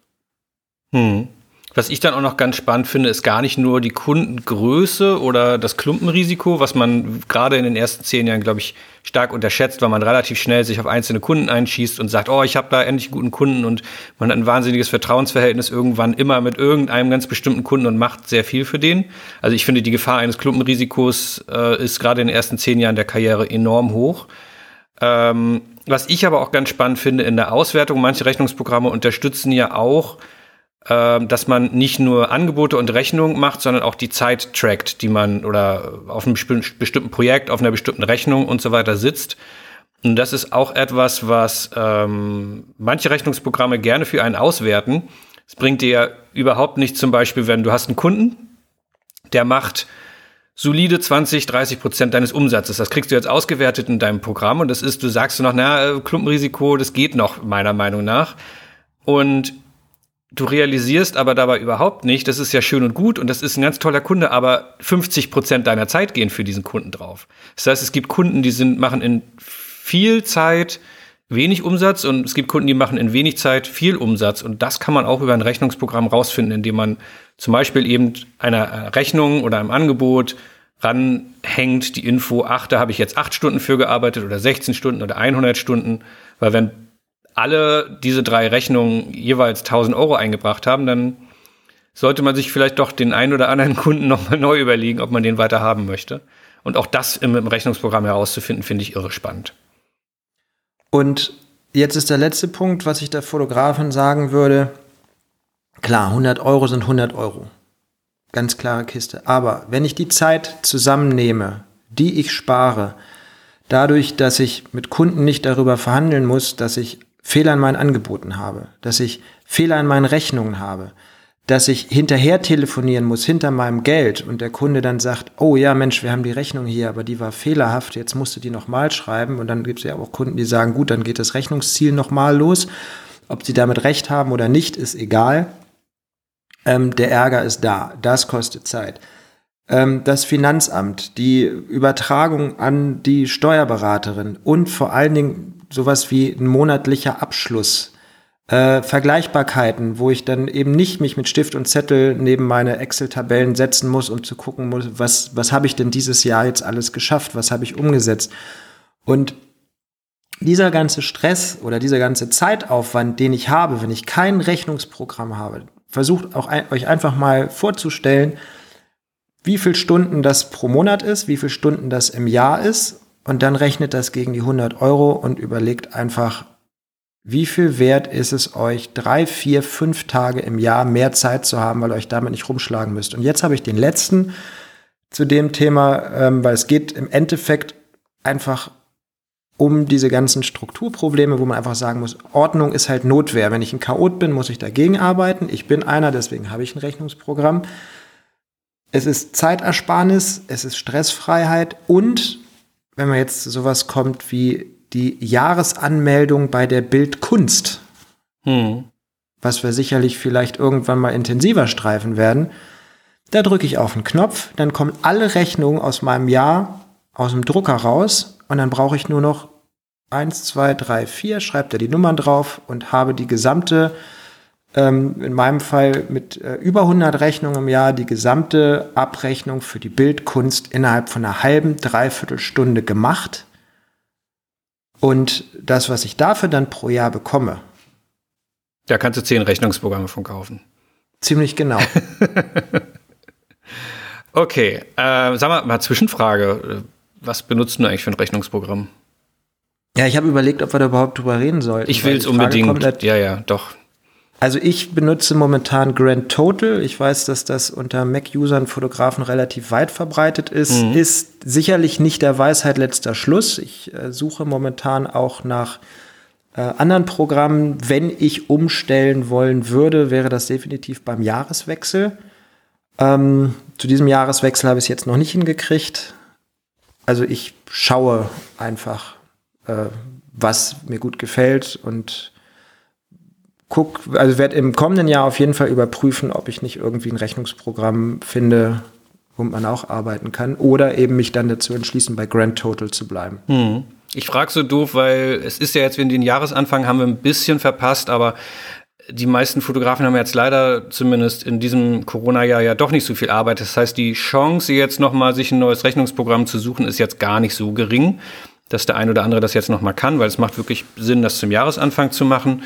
Hm. Was ich dann auch noch ganz spannend finde, ist gar nicht nur die Kundengröße oder das Klumpenrisiko, was man gerade in den ersten zehn Jahren, glaube ich, stark unterschätzt, weil man relativ schnell sich auf einzelne Kunden einschießt und sagt, oh, ich habe da endlich einen guten Kunden und man hat ein wahnsinniges Vertrauensverhältnis irgendwann immer mit irgendeinem ganz bestimmten Kunden und macht sehr viel für den. Also ich finde, die Gefahr eines Klumpenrisikos äh, ist gerade in den ersten zehn Jahren der Karriere enorm hoch. Ähm, was ich aber auch ganz spannend finde in der Auswertung, manche Rechnungsprogramme unterstützen ja auch dass man nicht nur Angebote und Rechnungen macht, sondern auch die Zeit trackt, die man oder auf einem bestimmten Projekt, auf einer bestimmten Rechnung und so weiter sitzt. Und das ist auch etwas, was ähm, manche Rechnungsprogramme gerne für einen auswerten. Es bringt dir überhaupt nicht zum Beispiel, wenn du hast einen Kunden, der macht solide 20, 30 Prozent deines Umsatzes. Das kriegst du jetzt ausgewertet in deinem Programm und das ist, du sagst du noch, na, Klumpenrisiko, das geht noch, meiner Meinung nach. Und Du realisierst aber dabei überhaupt nicht, das ist ja schön und gut und das ist ein ganz toller Kunde, aber 50 Prozent deiner Zeit gehen für diesen Kunden drauf. Das heißt, es gibt Kunden, die sind, machen in viel Zeit wenig Umsatz und es gibt Kunden, die machen in wenig Zeit viel Umsatz und das kann man auch über ein Rechnungsprogramm rausfinden, indem man zum Beispiel eben einer Rechnung oder einem Angebot ranhängt die Info, ach, da habe ich jetzt acht Stunden für gearbeitet oder 16 Stunden oder 100 Stunden, weil wenn alle diese drei Rechnungen jeweils 1000 Euro eingebracht haben, dann sollte man sich vielleicht doch den einen oder anderen Kunden nochmal neu überlegen, ob man den weiter haben möchte. Und auch das im, Rechnungsprogramm herauszufinden, finde ich irre spannend.
Und jetzt ist der letzte Punkt, was ich der Fotografin sagen würde. Klar, 100 Euro sind 100 Euro. Ganz klare Kiste. Aber wenn ich die Zeit zusammennehme, die ich spare, dadurch, dass ich mit Kunden nicht darüber verhandeln muss, dass ich Fehler in meinen Angeboten habe, dass ich Fehler in meinen Rechnungen habe, dass ich hinterher telefonieren muss hinter meinem Geld und der Kunde dann sagt, oh ja Mensch, wir haben die Rechnung hier, aber die war fehlerhaft, jetzt musst du die nochmal schreiben und dann gibt es ja auch Kunden, die sagen, gut, dann geht das Rechnungsziel nochmal los. Ob sie damit recht haben oder nicht, ist egal. Ähm, der Ärger ist da, das kostet Zeit. Ähm, das Finanzamt, die Übertragung an die Steuerberaterin und vor allen Dingen sowas wie ein monatlicher Abschluss. Äh, Vergleichbarkeiten, wo ich dann eben nicht mich mit Stift und Zettel neben meine Excel-Tabellen setzen muss, um zu gucken muss, was, was habe ich denn dieses Jahr jetzt alles geschafft, was habe ich umgesetzt. Und dieser ganze Stress oder dieser ganze Zeitaufwand, den ich habe, wenn ich kein Rechnungsprogramm habe, versucht auch ein, euch einfach mal vorzustellen, wie viel Stunden das pro Monat ist, wie viel Stunden das im Jahr ist und dann rechnet das gegen die 100 Euro und überlegt einfach, wie viel wert ist es euch, drei, vier, fünf Tage im Jahr mehr Zeit zu haben, weil ihr euch damit nicht rumschlagen müsst. Und jetzt habe ich den letzten zu dem Thema, ähm, weil es geht im Endeffekt einfach um diese ganzen Strukturprobleme, wo man einfach sagen muss, Ordnung ist halt Notwehr. Wenn ich ein Chaot bin, muss ich dagegen arbeiten. Ich bin einer, deswegen habe ich ein Rechnungsprogramm. Es ist Zeitersparnis, es ist Stressfreiheit und wenn man jetzt sowas kommt wie die Jahresanmeldung bei der Bildkunst, hm. was wir sicherlich vielleicht irgendwann mal intensiver streifen werden, da drücke ich auf den Knopf, dann kommen alle Rechnungen aus meinem Jahr aus dem Drucker raus und dann brauche ich nur noch 1, 2, 3, 4, schreibt er die Nummern drauf und habe die gesamte ähm, in meinem Fall mit äh, über 100 Rechnungen im Jahr die gesamte Abrechnung für die Bildkunst innerhalb von einer halben, dreiviertel Stunde gemacht. Und das, was ich dafür dann pro Jahr bekomme.
Da kannst du zehn Rechnungsprogramme von kaufen.
Ziemlich genau.
okay, äh, sag mal, mal Zwischenfrage. Was benutzt du eigentlich für ein Rechnungsprogramm?
Ja, ich habe überlegt, ob wir da überhaupt drüber reden sollten.
Ich will es unbedingt.
Halt,
ja, ja, doch.
Also ich benutze momentan Grand Total. Ich weiß, dass das unter Mac-Usern, Fotografen relativ weit verbreitet ist. Mhm. Ist sicherlich nicht der Weisheit letzter Schluss. Ich äh, suche momentan auch nach äh, anderen Programmen. Wenn ich umstellen wollen würde, wäre das definitiv beim Jahreswechsel. Ähm, zu diesem Jahreswechsel habe ich es jetzt noch nicht hingekriegt. Also ich schaue einfach, äh, was mir gut gefällt und guck, also werde im kommenden Jahr auf jeden Fall überprüfen, ob ich nicht irgendwie ein Rechnungsprogramm finde, womit man auch arbeiten kann, oder eben mich dann dazu entschließen, bei Grand Total zu bleiben.
Hm. Ich frage so doof, weil es ist ja jetzt, wenn den Jahresanfang haben wir ein bisschen verpasst, aber die meisten Fotografen haben jetzt leider zumindest in diesem Corona-Jahr ja doch nicht so viel Arbeit. Das heißt, die Chance, jetzt nochmal sich ein neues Rechnungsprogramm zu suchen, ist jetzt gar nicht so gering, dass der ein oder andere das jetzt nochmal kann, weil es macht wirklich Sinn, das zum Jahresanfang zu machen.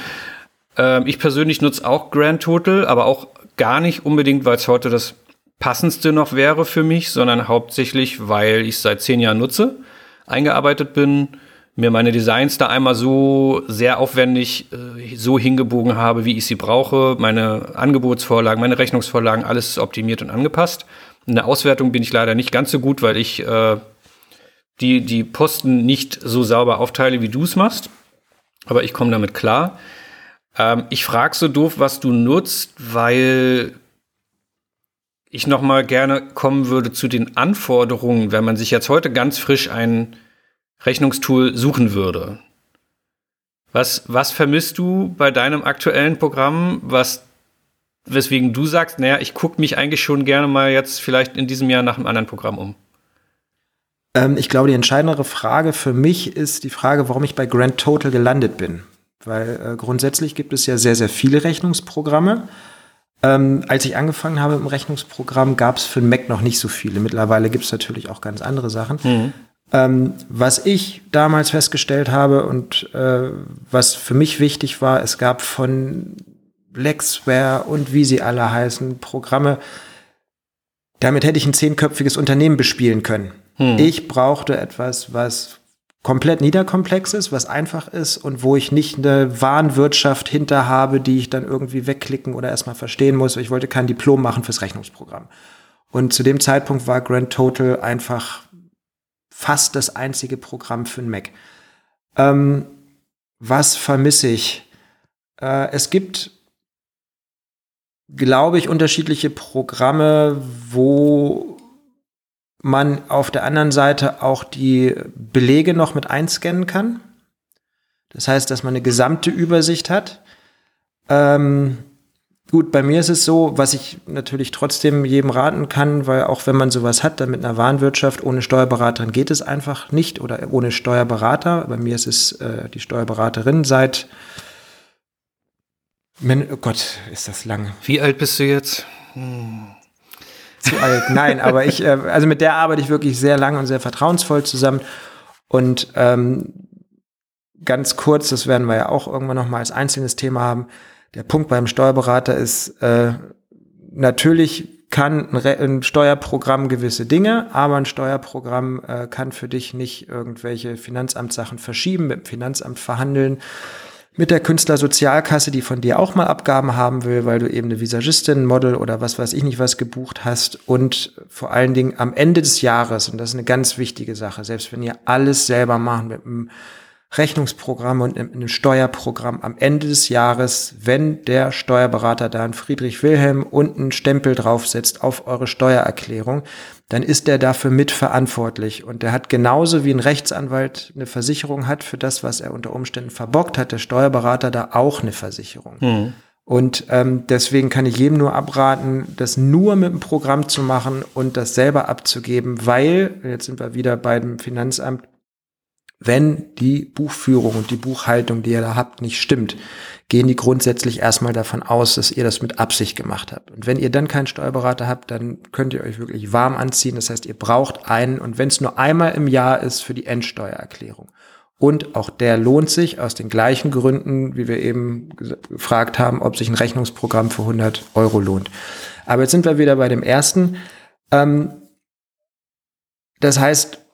Ähm, ich persönlich nutze auch Grand Total, aber auch gar nicht unbedingt, weil es heute das passendste noch wäre für mich, sondern hauptsächlich, weil ich es seit zehn Jahren nutze, eingearbeitet bin, mir meine Designs da einmal so sehr aufwendig äh, so hingebogen habe, wie ich sie brauche, meine Angebotsvorlagen, meine Rechnungsvorlagen, alles optimiert und angepasst. In der Auswertung bin ich leider nicht ganz so gut, weil ich äh, die, die Posten nicht so sauber aufteile, wie du es machst. Aber ich komme damit klar. Ähm, ich frage so doof, was du nutzt, weil ich noch mal gerne kommen würde zu den Anforderungen, wenn man sich jetzt heute ganz frisch ein Rechnungstool suchen würde. Was, was vermisst du bei deinem aktuellen Programm, was, weswegen du sagst, naja, ich gucke mich eigentlich schon gerne mal jetzt vielleicht in diesem Jahr nach einem anderen Programm um?
Ähm, ich glaube, die entscheidendere Frage für mich ist die Frage, warum ich bei Grand Total gelandet bin. Weil äh, grundsätzlich gibt es ja sehr, sehr viele Rechnungsprogramme. Ähm, als ich angefangen habe im Rechnungsprogramm, gab es für den Mac noch nicht so viele. Mittlerweile gibt es natürlich auch ganz andere Sachen. Mhm. Ähm, was ich damals festgestellt habe und äh, was für mich wichtig war, es gab von Lexware und wie sie alle heißen, Programme, damit hätte ich ein zehnköpfiges Unternehmen bespielen können. Hm. Ich brauchte etwas, was komplett niederkomplex ist, was einfach ist und wo ich nicht eine Warenwirtschaft hinter habe, die ich dann irgendwie wegklicken oder erstmal verstehen muss. Ich wollte kein Diplom machen fürs Rechnungsprogramm. Und zu dem Zeitpunkt war Grand Total einfach fast das einzige Programm für den Mac. Ähm, was vermisse ich? Äh, es gibt, glaube ich, unterschiedliche Programme, wo man auf der anderen Seite auch die Belege noch mit einscannen kann. Das heißt, dass man eine gesamte Übersicht hat. Ähm, gut, bei mir ist es so, was ich natürlich trotzdem jedem raten kann, weil auch wenn man sowas hat, dann mit einer Warenwirtschaft ohne Steuerberaterin geht es einfach nicht oder ohne Steuerberater. Bei mir ist es äh, die Steuerberaterin seit oh Gott, ist das lang.
Wie alt bist du jetzt? Hm
zu alt. Nein, aber ich, äh, also mit der arbeite ich wirklich sehr lange und sehr vertrauensvoll zusammen. Und ähm, ganz kurz, das werden wir ja auch irgendwann noch mal als einzelnes Thema haben. Der Punkt beim Steuerberater ist, äh, natürlich kann ein, ein, Steuerprogramm gewisse Dinge, aber ein Steuerprogramm äh, kann für dich nicht irgendwelche Finanzamtssachen verschieben, mit dem Finanzamt verhandeln mit der Künstlersozialkasse, die von dir auch mal Abgaben haben will, weil du eben eine Visagistin, Model oder was weiß ich nicht was gebucht hast. Und vor allen Dingen am Ende des Jahres, und das ist eine ganz wichtige Sache, selbst wenn ihr alles selber macht mit einem Rechnungsprogramm und einem Steuerprogramm am Ende des Jahres, wenn der Steuerberater da einen Friedrich Wilhelm und einen Stempel draufsetzt auf eure Steuererklärung, dann ist der dafür mitverantwortlich. Und der hat genauso wie ein Rechtsanwalt eine Versicherung hat für das, was er unter Umständen verbockt, hat der Steuerberater da auch eine Versicherung. Mhm. Und ähm, deswegen kann ich jedem nur abraten, das nur mit dem Programm zu machen und das selber abzugeben, weil, jetzt sind wir wieder beim Finanzamt, wenn die Buchführung und die Buchhaltung, die ihr da habt, nicht stimmt, gehen die grundsätzlich erstmal davon aus, dass ihr das mit Absicht gemacht habt. Und wenn ihr dann keinen Steuerberater habt, dann könnt ihr euch wirklich warm anziehen. Das heißt, ihr braucht einen und wenn es nur einmal im Jahr ist für die Endsteuererklärung. Und auch der lohnt sich aus den gleichen Gründen, wie wir eben gefragt haben, ob sich ein Rechnungsprogramm für 100 Euro lohnt. Aber jetzt sind wir wieder bei dem ersten. Ähm, das heißt,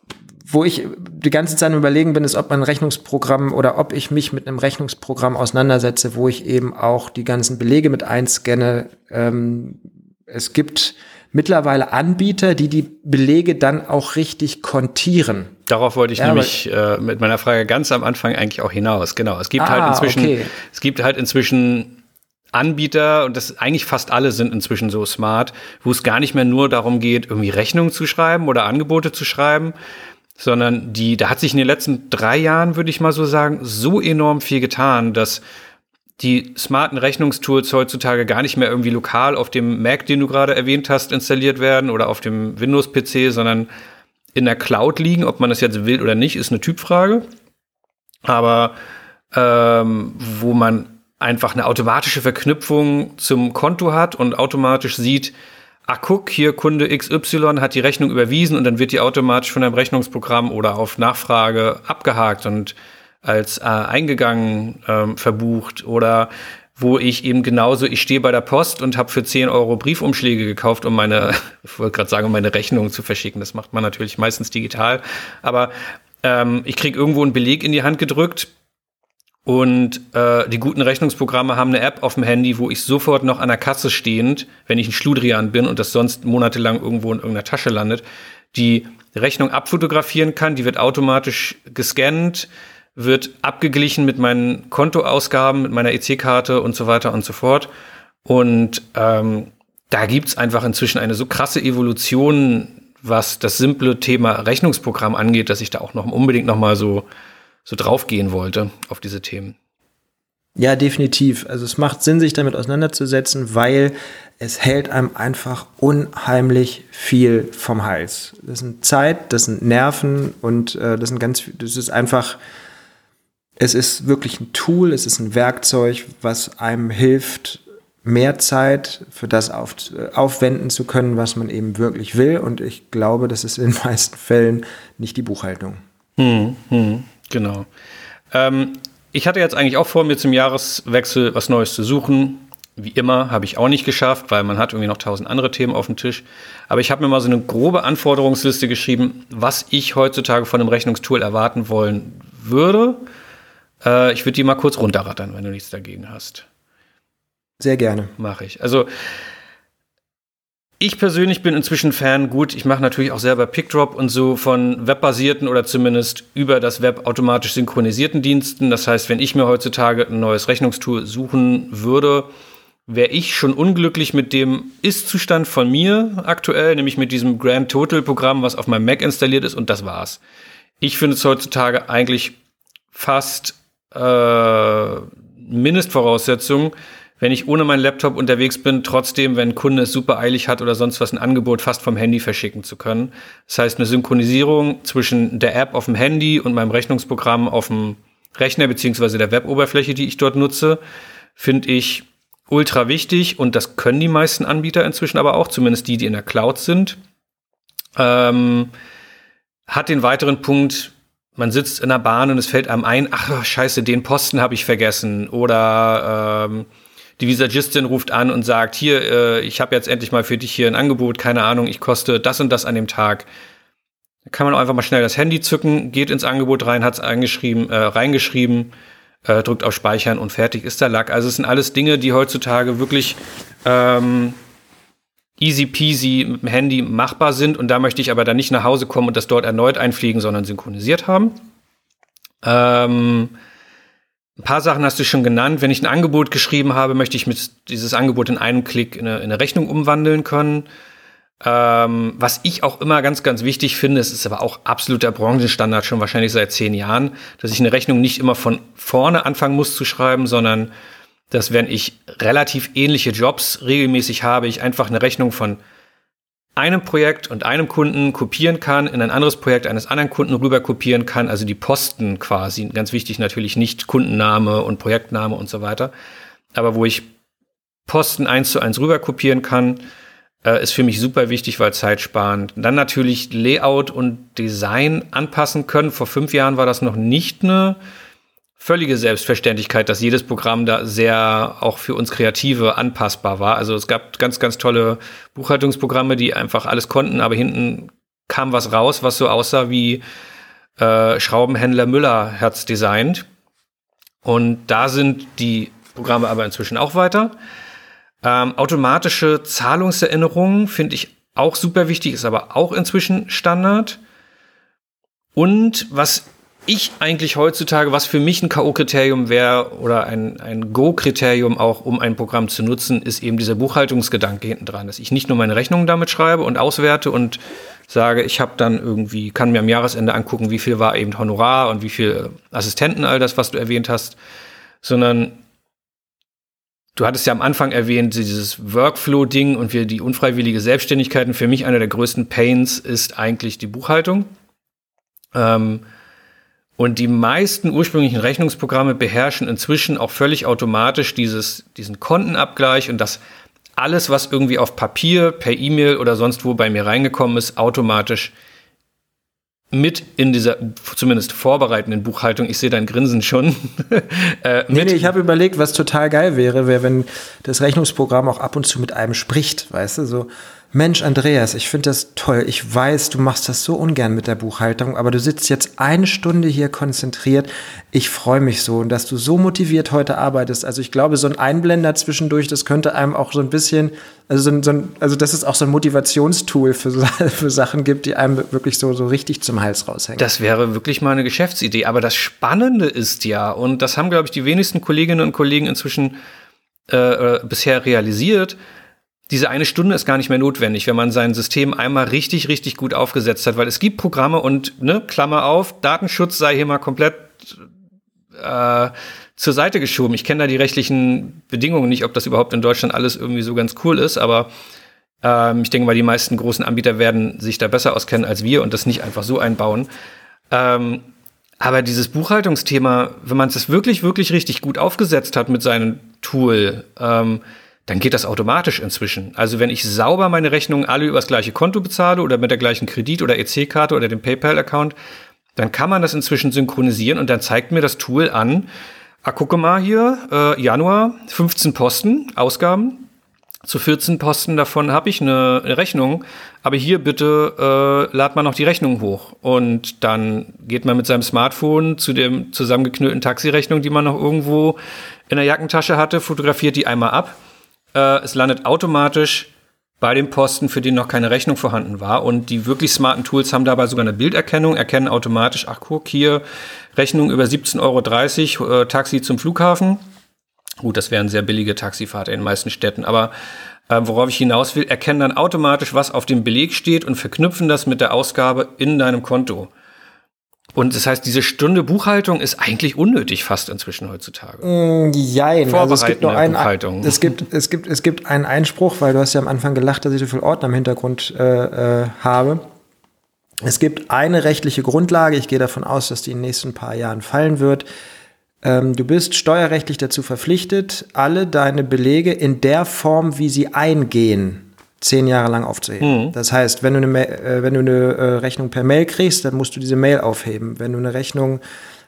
wo ich die ganze Zeit überlegen bin, ist, ob man ein Rechnungsprogramm oder ob ich mich mit einem Rechnungsprogramm auseinandersetze, wo ich eben auch die ganzen Belege mit einscanne. Ähm, es gibt mittlerweile Anbieter, die die Belege dann auch richtig kontieren.
Darauf wollte ich ja, nämlich äh, mit meiner Frage ganz am Anfang eigentlich auch hinaus. Genau. Es gibt halt ah, halt inzwischen, okay. es gibt halt inzwischen Anbieter, und das eigentlich fast alle sind inzwischen so smart, wo es gar nicht mehr nur darum geht, irgendwie Rechnungen zu schreiben oder Angebote zu schreiben, sondern die, da hat sich in den letzten drei Jahren, würde ich mal so sagen, so enorm viel getan, dass die smarten Rechnungstools heutzutage gar nicht mehr irgendwie lokal auf dem Mac, den du gerade erwähnt hast, installiert werden oder auf dem Windows-PC, sondern in der Cloud liegen. Ob man das jetzt will oder nicht, ist eine Typfrage. Aber ähm, wo man einfach eine automatische Verknüpfung zum Konto hat und automatisch sieht, ach guck, hier Kunde XY hat die Rechnung überwiesen und dann wird die automatisch von einem Rechnungsprogramm oder auf Nachfrage abgehakt und als äh, eingegangen ähm, verbucht oder wo ich eben genauso, ich stehe bei der Post und habe für 10 Euro Briefumschläge gekauft, um meine, ich wollte gerade sagen, um meine Rechnung zu verschicken. Das macht man natürlich meistens digital. Aber ähm, ich kriege irgendwo einen Beleg in die Hand gedrückt, und äh, die guten Rechnungsprogramme haben eine App auf dem Handy, wo ich sofort noch an der Kasse stehend, wenn ich ein Schludrian bin und das sonst monatelang irgendwo in irgendeiner Tasche landet, die Rechnung abfotografieren kann. Die wird automatisch gescannt, wird abgeglichen mit meinen Kontoausgaben, mit meiner EC-Karte und so weiter und so fort. Und ähm, da gibt's einfach inzwischen eine so krasse Evolution, was das simple Thema Rechnungsprogramm angeht, dass ich da auch noch unbedingt noch mal so so draufgehen wollte auf diese Themen.
Ja, definitiv. Also es macht Sinn, sich damit auseinanderzusetzen, weil es hält einem einfach unheimlich viel vom Hals. Das sind Zeit, das sind Nerven und äh, das sind ganz, das ist einfach, es ist wirklich ein Tool, es ist ein Werkzeug, was einem hilft, mehr Zeit für das auf, aufwenden zu können, was man eben wirklich will. Und ich glaube, das ist in den meisten Fällen nicht die Buchhaltung.
Hm, hm. Genau. Ähm, ich hatte jetzt eigentlich auch vor, mir zum Jahreswechsel was Neues zu suchen. Wie immer habe ich auch nicht geschafft, weil man hat irgendwie noch tausend andere Themen auf dem Tisch. Aber ich habe mir mal so eine grobe Anforderungsliste geschrieben, was ich heutzutage von einem Rechnungstool erwarten wollen würde. Äh, ich würde die mal kurz runterrattern, wenn du nichts dagegen hast.
Sehr gerne.
Mache ich. Also ich persönlich bin inzwischen Fan, gut, ich mache natürlich auch selber Pickdrop und so von webbasierten oder zumindest über das Web automatisch synchronisierten Diensten. Das heißt, wenn ich mir heutzutage ein neues Rechnungstool suchen würde, wäre ich schon unglücklich mit dem Ist-Zustand von mir aktuell, nämlich mit diesem Grand Total Programm, was auf meinem Mac installiert ist und das war's. Ich finde es heutzutage eigentlich fast äh, Mindestvoraussetzung, wenn ich ohne meinen Laptop unterwegs bin, trotzdem, wenn ein Kunde es super eilig hat oder sonst was, ein Angebot fast vom Handy verschicken zu können. Das heißt, eine Synchronisierung zwischen der App auf dem Handy und meinem Rechnungsprogramm auf dem Rechner beziehungsweise der Weboberfläche, die ich dort nutze, finde ich ultra wichtig und das können die meisten Anbieter inzwischen aber auch, zumindest die, die in der Cloud sind. Ähm, hat den weiteren Punkt, man sitzt in der Bahn und es fällt einem ein, ach scheiße, den Posten habe ich vergessen oder ähm, die Visagistin ruft an und sagt, hier, äh, ich habe jetzt endlich mal für dich hier ein Angebot, keine Ahnung, ich koste das und das an dem Tag. Da kann man auch einfach mal schnell das Handy zücken, geht ins Angebot rein, hat es äh, reingeschrieben, äh, drückt auf Speichern und fertig ist der Lack. Also es sind alles Dinge, die heutzutage wirklich ähm, easy peasy mit dem Handy machbar sind. Und da möchte ich aber dann nicht nach Hause kommen und das dort erneut einfliegen, sondern synchronisiert haben. Ähm, ein paar Sachen hast du schon genannt. Wenn ich ein Angebot geschrieben habe, möchte ich mit dieses Angebot in einem Klick in eine, in eine Rechnung umwandeln können. Ähm, was ich auch immer ganz, ganz wichtig finde, es ist aber auch absoluter Branchenstandard schon wahrscheinlich seit zehn Jahren, dass ich eine Rechnung nicht immer von vorne anfangen muss zu schreiben, sondern dass wenn ich relativ ähnliche Jobs regelmäßig habe, ich einfach eine Rechnung von einem Projekt und einem Kunden kopieren kann, in ein anderes Projekt eines anderen Kunden rüber kopieren kann, also die Posten quasi, ganz wichtig natürlich nicht Kundenname und Projektname und so weiter, aber wo ich Posten eins zu eins rüber kopieren kann, Äh, ist für mich super wichtig, weil zeitsparend. Dann natürlich Layout und Design anpassen können. Vor fünf Jahren war das noch nicht eine völlige Selbstverständlichkeit, dass jedes Programm da sehr auch für uns Kreative anpassbar war. Also es gab ganz, ganz tolle Buchhaltungsprogramme, die einfach alles konnten, aber hinten kam was raus, was so aussah wie äh, Schraubenhändler Müller hat's designt. Und da sind die Programme aber inzwischen auch weiter. Ähm, automatische Zahlungserinnerungen finde ich auch super wichtig, ist aber auch inzwischen Standard. Und was ich eigentlich heutzutage, was für mich ein K.O.-Kriterium wäre oder ein, ein Go-Kriterium auch, um ein Programm zu nutzen, ist eben dieser Buchhaltungsgedanke hinten dran, dass ich nicht nur meine Rechnungen damit schreibe und auswerte und sage, ich habe dann irgendwie, kann mir am Jahresende angucken, wie viel war eben Honorar und wie viel Assistenten, all das, was du erwähnt hast, sondern Du hattest ja am Anfang erwähnt, dieses Workflow-Ding und wir die unfreiwillige Selbstständigkeit. Und für mich einer der größten Pains ist eigentlich die Buchhaltung. Ähm, und die meisten ursprünglichen Rechnungsprogramme beherrschen inzwischen auch völlig automatisch dieses, diesen Kontenabgleich und das alles, was irgendwie auf Papier, per E-Mail oder sonst wo bei mir reingekommen ist, automatisch mit in dieser zumindest vorbereitenden Buchhaltung, ich sehe dein Grinsen schon.
äh, nee, nee, ich habe überlegt, was total geil wäre, wäre, wenn das Rechnungsprogramm auch ab und zu mit einem spricht, weißt du, so Mensch, Andreas, ich finde das toll. Ich weiß, du machst das so ungern mit der Buchhaltung, aber du sitzt jetzt eine Stunde hier konzentriert. Ich freue mich so, dass du so motiviert heute arbeitest. Also ich glaube, so ein Einblender zwischendurch, das könnte einem auch so ein bisschen, also, so ein, so ein, also dass es auch so ein Motivationstool für, für Sachen gibt, die einem wirklich so, so richtig zum Hals raushängen.
Das wäre wirklich mal eine Geschäftsidee. Aber das Spannende ist ja, und das haben, glaube ich, die wenigsten Kolleginnen und Kollegen inzwischen äh, äh bisher realisiert, diese eine Stunde ist gar nicht mehr notwendig, wenn man sein System einmal richtig, richtig gut aufgesetzt hat, weil es gibt Programme und, ne, Klammer auf, Datenschutz sei hier mal komplett äh, zur Seite geschoben. Ich kenne da die rechtlichen Bedingungen nicht, ob das überhaupt in Deutschland alles irgendwie so ganz cool ist, aber ähm, ich denke mal, die meisten großen Anbieter werden sich da besser auskennen als wir und das nicht einfach so einbauen. Ähm, aber dieses Buchhaltungsthema, wenn man es wirklich, wirklich richtig gut aufgesetzt hat mit seinem Tool, ähm, dann geht das automatisch inzwischen. Also wenn ich sauber meine Rechnungen alle über das gleiche Konto bezahle oder mit der gleichen Kredit- oder EC-Karte oder dem PayPal-Account, dann kann man das inzwischen synchronisieren und dann zeigt mir das Tool an, ah, gucke mal hier, äh, Januar, 15 Posten, Ausgaben. Zu 14 Posten davon habe ich eine, Rechnung, aber hier bitte äh, lad man noch die Rechnung hoch. Und dann geht man mit seinem Smartphone zu dem zusammengeknüllten Taxirechnung, die man noch irgendwo in der Jackentasche hatte, fotografiert die einmal ab äh, es landet automatisch bei dem Posten, für den noch keine Rechnung vorhanden war. Und die wirklich smarten Tools haben dabei sogar eine Bilderkennung, erkennen automatisch, ach guck, hier Rechnung über 17,30 Euro, äh, Taxi zum Flughafen. Gut, das wären sehr billige Taxifahrten in den meisten Städten, aber äh, worauf ich hinaus will, erkennen dann automatisch, was auf dem Beleg steht und verknüpfen das mit der Ausgabe in deinem Konto. Und das heißt, diese Stunde Buchhaltung ist eigentlich unnötig fast inzwischen heutzutage.
Mm, jein, also es gibt nur einen, es gibt, es gibt, es gibt einen Einspruch, weil du hast ja am Anfang gelacht, dass ich so viel Ordner im Hintergrund äh, äh, habe. Es gibt eine rechtliche Grundlage, ich gehe davon aus, dass die in den nächsten paar Jahren fallen wird. Ähm, du bist steuerrechtlich dazu verpflichtet, alle deine Belege in der Form, wie sie eingehen, zehn Jahre lang aufzuheben. Mhm. Das heißt, wenn du, eine, äh, wenn du eine äh, Rechnung per Mail kriegst, dann musst du diese Mail aufheben. Wenn du eine Rechnung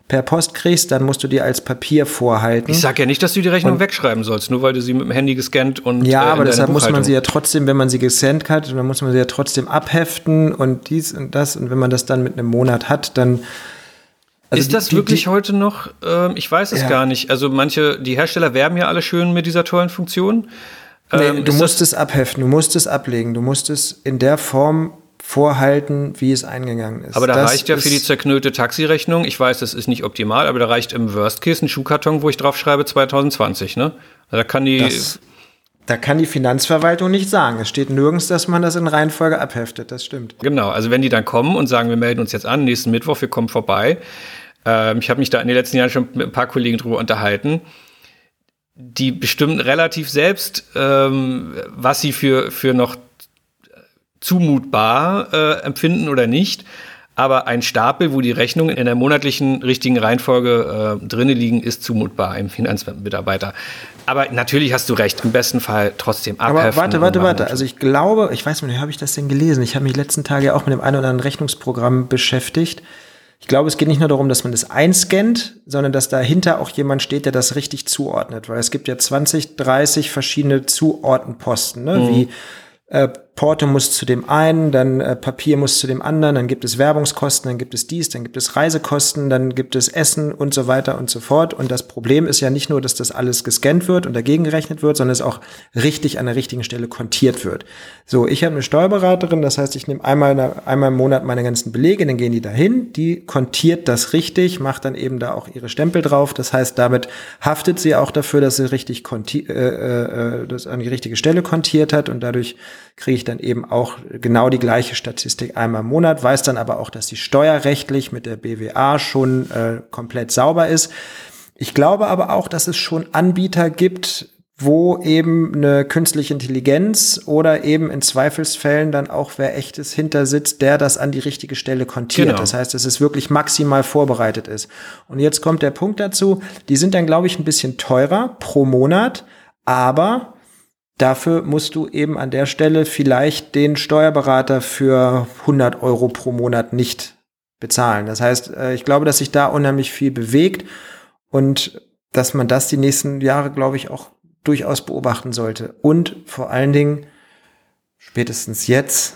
per Post kriegst, dann musst du die als Papier vorhalten.
Ich sage ja nicht, dass du die Rechnung und, wegschreiben sollst, nur weil du sie mit dem Handy gescannt und
Ja, äh, aber deshalb muss man sie ja trotzdem, wenn man sie gescannt hat, dann muss man sie ja trotzdem abheften und dies und das und wenn man das dann mit einem Monat hat, dann
also ist das die, wirklich die, heute noch? Äh, ich weiß es ja. gar nicht. Also manche, die Hersteller werben ja alle schön mit dieser tollen Funktion.
Nee, ähm, du musst es abheften, du musst es ablegen, du musst es in der Form vorhalten, wie es eingegangen ist.
Aber da das reicht ja für die zerknüllte Taxirechnung, ich weiß, das ist nicht optimal, aber da reicht im Worst Case ein Schuhkarton, wo ich drauf schreibe 2020, ne? Da kann die
das, da kann die Finanzverwaltung nicht sagen. Es steht nirgends, dass man das in Reihenfolge abheftet, das stimmt.
Genau, also wenn die dann kommen und sagen, wir melden uns jetzt an, nächsten Mittwoch, wir kommen vorbei. Ähm, ich habe mich da in den letzten Jahren schon mit ein paar Kollegen drüber unterhalten die bestimmen relativ selbst, ähm, was sie für, für noch zumutbar äh, empfinden oder nicht. Aber ein Stapel, wo die Rechnungen in der monatlichen richtigen Reihenfolge äh, drinnen liegen, ist zumutbar einem Finanzmitarbeiter. Aber natürlich hast du recht, im besten Fall trotzdem
abheften. Aber warte, warte, warte. Also ich glaube, ich weiß nicht, habe ich das denn gelesen? Ich habe mich letzten Tage auch mit dem einen oder anderen Rechnungsprogramm beschäftigt. Ich glaube, es geht nicht nur darum, dass man das einscannt, sondern dass dahinter auch jemand steht, der das richtig zuordnet. Weil es gibt ja 20, 30 verschiedene Zuordnenposten, ne? Mhm. wie äh, Porto muss zu dem einen, dann äh, Papier muss zu dem anderen, dann gibt es Werbungskosten, dann gibt es dies, dann gibt es Reisekosten, dann gibt es Essen und so weiter und so fort. Und das Problem ist ja nicht nur, dass das alles gescannt wird und dagegen gerechnet wird, sondern es auch richtig an der richtigen Stelle kontiert wird. So, ich habe eine Steuerberaterin, das heißt, ich nehme einmal, einmal im Monat meine ganzen Belege, dann gehen die dahin, die kontiert das richtig, macht dann eben da auch ihre Stempel drauf. Das heißt, damit haftet sie auch dafür, dass sie richtig konti äh, äh, das an die richtige Stelle kontiert hat und dadurch kriege ich dann eben auch genau die gleiche Statistik einmal im Monat, weiß dann aber auch, dass die steuerrechtlich mit der BWA schon äh, komplett sauber ist. Ich glaube aber auch, dass es schon Anbieter gibt, wo eben eine künstliche Intelligenz oder eben in Zweifelsfällen dann auch wer echtes hintersitzt, der das an die richtige Stelle kontiert. Genau. Das heißt, dass es wirklich maximal vorbereitet ist. Und jetzt kommt der Punkt dazu, die sind dann, glaube ich, ein bisschen teurer pro Monat, aber Dafür musst du eben an der Stelle vielleicht den Steuerberater für 100 Euro pro Monat nicht bezahlen. Das heißt, äh, ich glaube, dass sich da unheimlich viel bewegt und dass man das die nächsten Jahre, glaube ich, auch durchaus beobachten sollte. Und vor allen Dingen, spätestens jetzt,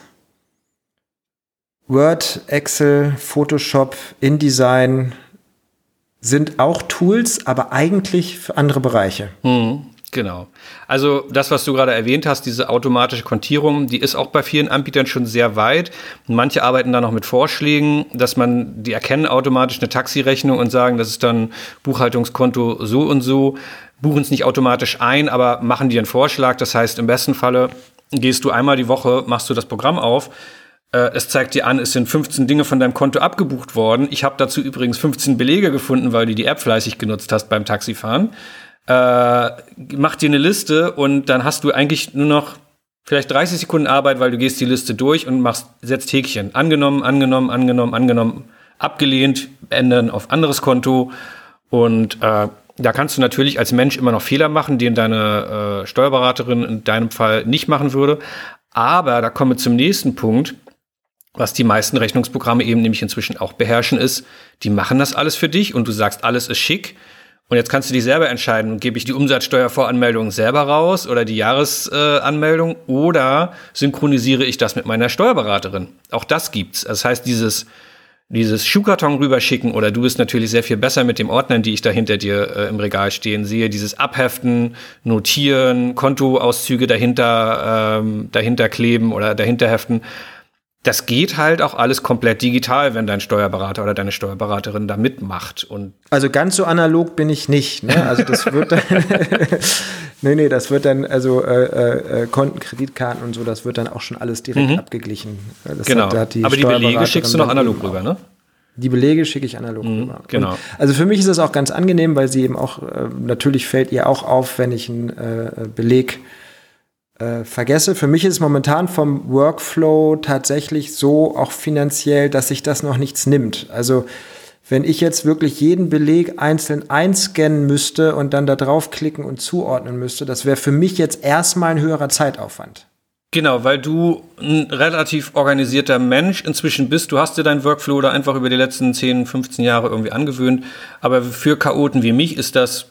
Word, Excel, Photoshop, InDesign sind auch Tools, aber eigentlich für andere Bereiche.
Mhm. Genau. Also das, was du gerade erwähnt hast, diese automatische Kontierung, die ist auch bei vielen Anbietern schon sehr weit. Manche arbeiten da noch mit Vorschlägen, dass man, die erkennen automatisch eine Taxirechnung und sagen, das ist dann Buchhaltungskonto so und so, buchen es nicht automatisch ein, aber machen dir einen Vorschlag. Das heißt, im besten Falle gehst du einmal die Woche, machst du das Programm auf, äh, es zeigt dir an, es sind 15 Dinge von deinem Konto abgebucht worden. Ich habe dazu übrigens 15 Belege gefunden, weil du die App fleißig genutzt hast beim Taxifahren äh, mach dir eine Liste und dann hast du eigentlich nur noch vielleicht 30 Sekunden Arbeit, weil du gehst die Liste durch und machst, setzt Häkchen. Angenommen, angenommen, angenommen, angenommen, abgelehnt, ändern auf anderes Konto. Und äh, da kannst du natürlich als Mensch immer noch Fehler machen, den deine äh, Steuerberaterin in deinem Fall nicht machen würde. Aber da kommen wir zum nächsten Punkt, was die meisten Rechnungsprogramme eben nämlich inzwischen auch beherrschen, ist, die machen das alles für dich und du sagst, alles ist schick. Und jetzt kannst du dich selber entscheiden, gebe ich die Umsatzsteuervoranmeldung selber raus oder die Jahresanmeldung äh, oder synchronisiere ich das mit meiner Steuerberaterin. Auch das gibt's. Das heißt, dieses, dieses Schuhkarton rüberschicken oder du bist natürlich sehr viel besser mit dem Ordnern, die ich da hinter dir äh, im Regal stehen sehe. Dieses Abheften, Notieren, Kontoauszüge dahinter, ähm, dahinter kleben oder dahinter heften das geht halt auch alles komplett digital, wenn dein Steuerberater oder deine Steuerberaterin da mitmacht. Und
also ganz so analog bin ich nicht. Ne? Also das wird dann, nee, nee, das wird dann, also äh, äh, Konten, Kreditkarten und so, das wird dann auch schon alles direkt mhm. abgeglichen.
Das genau. Hat, hat die Aber die Belege schickst du noch analog rüber, ne?
Die Belege schicke ich analog
mhm,
rüber.
Genau. Und
also für mich ist das auch ganz angenehm, weil sie eben auch, äh, natürlich fällt ihr auch auf, wenn ich einen äh, Beleg äh, vergesse. Für mich ist es momentan vom Workflow tatsächlich so, auch finanziell, dass sich das noch nichts nimmt. Also wenn ich jetzt wirklich jeden Beleg einzeln einscannen müsste und dann da draufklicken und zuordnen müsste, das wäre für mich jetzt erstmal ein höherer Zeitaufwand.
Genau, weil du ein relativ organisierter Mensch inzwischen bist. Du hast dir deinen Workflow da einfach über die letzten 10, 15 Jahre irgendwie angewöhnt. Aber für Chaoten wie mich ist das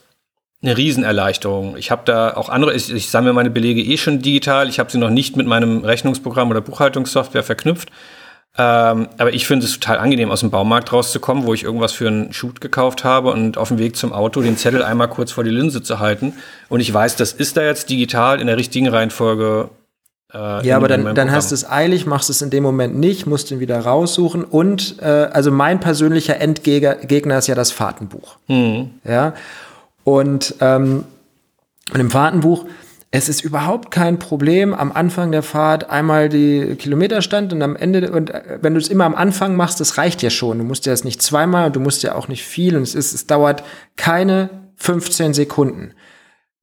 eine Riesenerleichterung. Ich habe da auch andere, ich, ich sammle meine Belege eh schon digital. Ich habe sie noch nicht mit meinem Rechnungsprogramm oder Buchhaltungssoftware verknüpft. Ähm, aber ich finde es total angenehm, aus dem Baumarkt rauszukommen, wo ich irgendwas für einen Shoot gekauft habe und auf dem Weg zum Auto den Zettel einmal kurz vor die Linse zu halten. Und ich weiß, das ist da jetzt digital in der richtigen Reihenfolge.
Äh, ja, aber dann, dann hast du es eilig, machst es in dem Moment nicht, musst ihn wieder raussuchen. Und äh, also mein persönlicher Endgegner ist ja das Fahrtenbuch. Mhm. Ja. Und ähm, und im Fahrtenbuch, es ist überhaupt kein Problem, am Anfang der Fahrt einmal die Kilometerstand und am Ende, und äh, wenn du es immer am Anfang machst, das reicht ja schon. Du musst ja das nicht zweimal und du musst ja auch nicht viel und es ist, es dauert keine 15 Sekunden.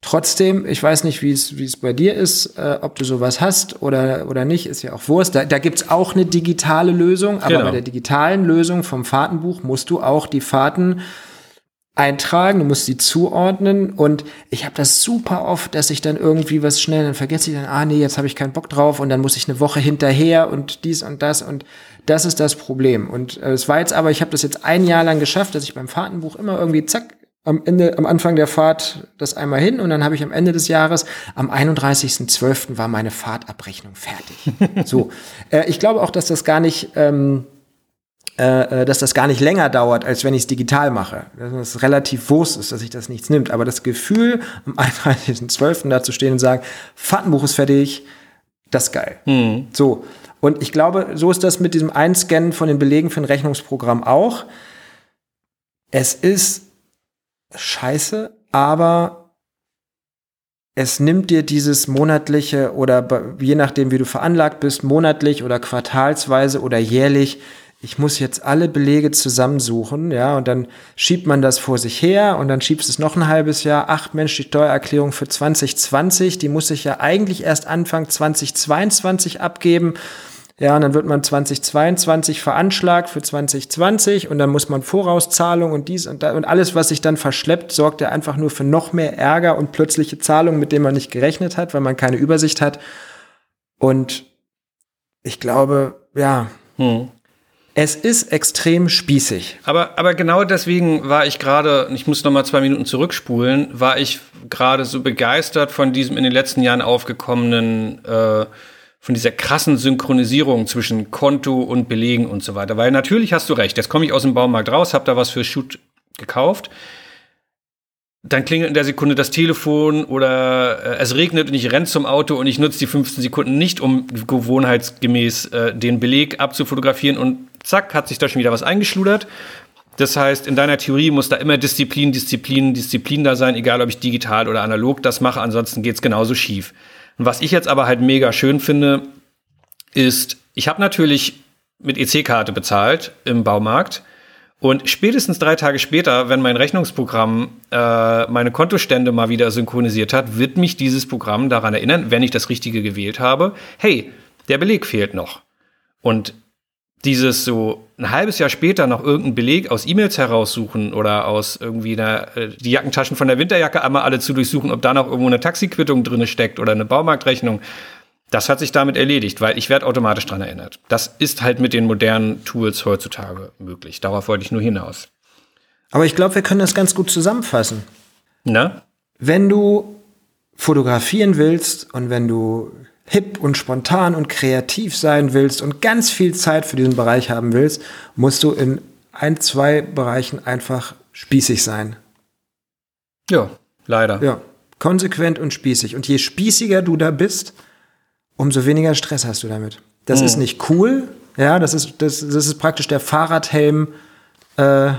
Trotzdem, ich weiß nicht, wie es wie es bei dir ist, äh, ob du sowas hast oder, oder nicht, ist ja auch Wurst. Da, da gibt's auch eine digitale Lösung, aber
Genau.
bei der digitalen Lösung vom Fahrtenbuch musst du auch die Fahrten eintragen, du musst sie zuordnen und ich habe das super oft, dass ich dann irgendwie was schnell, dann vergesse ich dann, ah nee, jetzt habe ich keinen Bock drauf und dann muss ich eine Woche hinterher und dies und das und das ist das Problem. Und äh, es war jetzt aber, ich habe das jetzt ein Jahr lang geschafft, dass ich beim Fahrtenbuch immer irgendwie zack am Ende, am Anfang der Fahrt das einmal hin und dann habe ich am Ende des Jahres, am 31.12. war meine Fahrtabrechnung fertig. so, äh, ich glaube auch, dass das gar nicht ähm, äh, äh, dass das gar nicht länger dauert, als wenn ich es digital mache. Dass es relativ Wurst ist, dass sich das nichts nimmt. Aber das Gefühl, am 31.12. da zu stehen und sagen, Fahrtenbuch ist fertig, das ist geil. So. Und ich glaube, so ist das mit diesem Einscannen von den Belegen für ein Rechnungsprogramm auch. Es ist scheiße, aber es nimmt dir dieses monatliche oder je nachdem, wie du veranlagt bist, monatlich oder quartalsweise oder jährlich. Ich muss jetzt alle Belege zusammensuchen, ja, und dann schiebt man das vor sich her und dann schiebst es noch ein halbes Jahr. Ach Mensch, die Steuererklärung für 2020, die muss ich ja eigentlich erst Anfang 2022 abgeben. Ja, und dann wird man 2022 veranschlagt für 2020 und dann muss man Vorauszahlung und dies und da und alles, was sich dann verschleppt, sorgt ja einfach nur für noch mehr Ärger und plötzliche Zahlungen, mit denen man nicht gerechnet hat, weil man keine Übersicht hat. Und ich glaube, ja,
Hm.
Es ist extrem spießig.
Aber, aber genau deswegen war ich gerade, ich muss noch mal zwei Minuten zurückspulen, war ich gerade so begeistert von diesem in den letzten Jahren aufgekommenen, äh, von dieser krassen Synchronisierung zwischen Konto und Belegen und so weiter. Weil natürlich hast du recht, jetzt komme ich aus dem Baumarkt raus, habe da was für Shoot gekauft. Dann klingelt in der Sekunde das Telefon oder äh, es regnet und ich renne zum Auto und ich nutze die 15 Sekunden nicht, um gewohnheitsgemäß äh, den Beleg abzufotografieren und zack, hat sich da schon wieder was eingeschludert. Das heißt, in deiner Theorie muss da immer Disziplin, Disziplin, Disziplin da sein, egal ob ich digital oder analog das mache, ansonsten geht's genauso schief. Und was ich jetzt aber halt mega schön finde, ist, ich habe natürlich mit EC-Karte bezahlt im Baumarkt und spätestens drei Tage später, wenn mein Rechnungsprogramm äh, meine Kontostände mal wieder synchronisiert hat, wird mich dieses Programm daran erinnern, wenn ich das Richtige gewählt habe, hey, der Beleg fehlt noch. Und dieses so ein halbes Jahr später noch irgendeinen Beleg aus E-Mails heraussuchen oder aus irgendwie einer, äh, die Jackentaschen von der Winterjacke einmal alle zu durchsuchen, ob da noch irgendwo eine Taxiquittung drin steckt oder eine Baumarktrechnung, das hat sich damit erledigt, weil ich werde automatisch dran erinnert. Das ist halt mit den modernen Tools heutzutage möglich. Darauf wollte ich nur hinaus.
Aber ich glaube, wir können das ganz gut zusammenfassen.
Na?
Wenn du fotografieren willst und wenn du hip und spontan und kreativ sein willst und ganz viel Zeit für diesen Bereich haben willst, musst du in ein, zwei Bereichen einfach spießig sein.
Ja, leider.
Ja, konsequent und spießig. Und je spießiger du da bist, umso weniger Stress hast du damit. Das ist nicht cool. Ja, das ist, das, das ist praktisch der Fahrradhelm äh,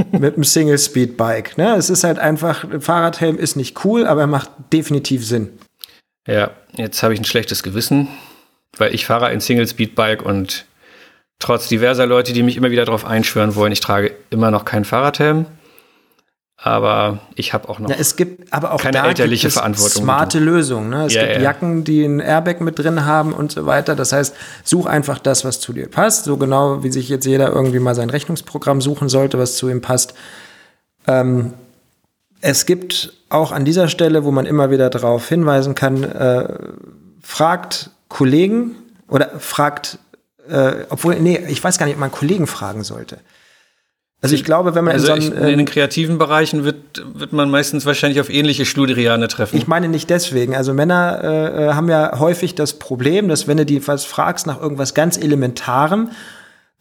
mit einem Single-Speed-Bike. Ne? Es ist halt einfach, ein Fahrradhelm ist nicht cool, aber er macht definitiv Sinn.
Ja, jetzt habe ich ein schlechtes Gewissen, weil ich fahre ein Single-Speed-Bike und trotz diverser Leute, die mich immer wieder darauf einschwören wollen, ich trage immer noch keinen Fahrradhelm. Aber ich habe auch noch.
Ja, es gibt aber auch
Keine
da
elterliche
gibt es
Verantwortung.
smarte Lösungen. Ne? Es
Ja,
gibt
ja.
Jacken, die ein Airbag mit drin haben und so weiter. Das heißt, such einfach das, was zu dir passt. So genau, wie sich jetzt jeder irgendwie mal sein Rechnungsprogramm suchen sollte, was zu ihm passt. Ähm, es gibt auch an dieser Stelle, wo man immer wieder darauf hinweisen kann, äh, fragt Kollegen oder fragt, äh, obwohl, nee, ich weiß gar nicht, ob man Kollegen fragen sollte. Also ich glaube, wenn man
also
in
ich,
so
in den
ähm,
kreativen Bereichen wird, wird man meistens wahrscheinlich auf ähnliche Schludriane treffen.
Ich meine nicht deswegen. Also Männer äh, äh, haben ja häufig das Problem, dass wenn du die was fragst nach irgendwas ganz Elementarem,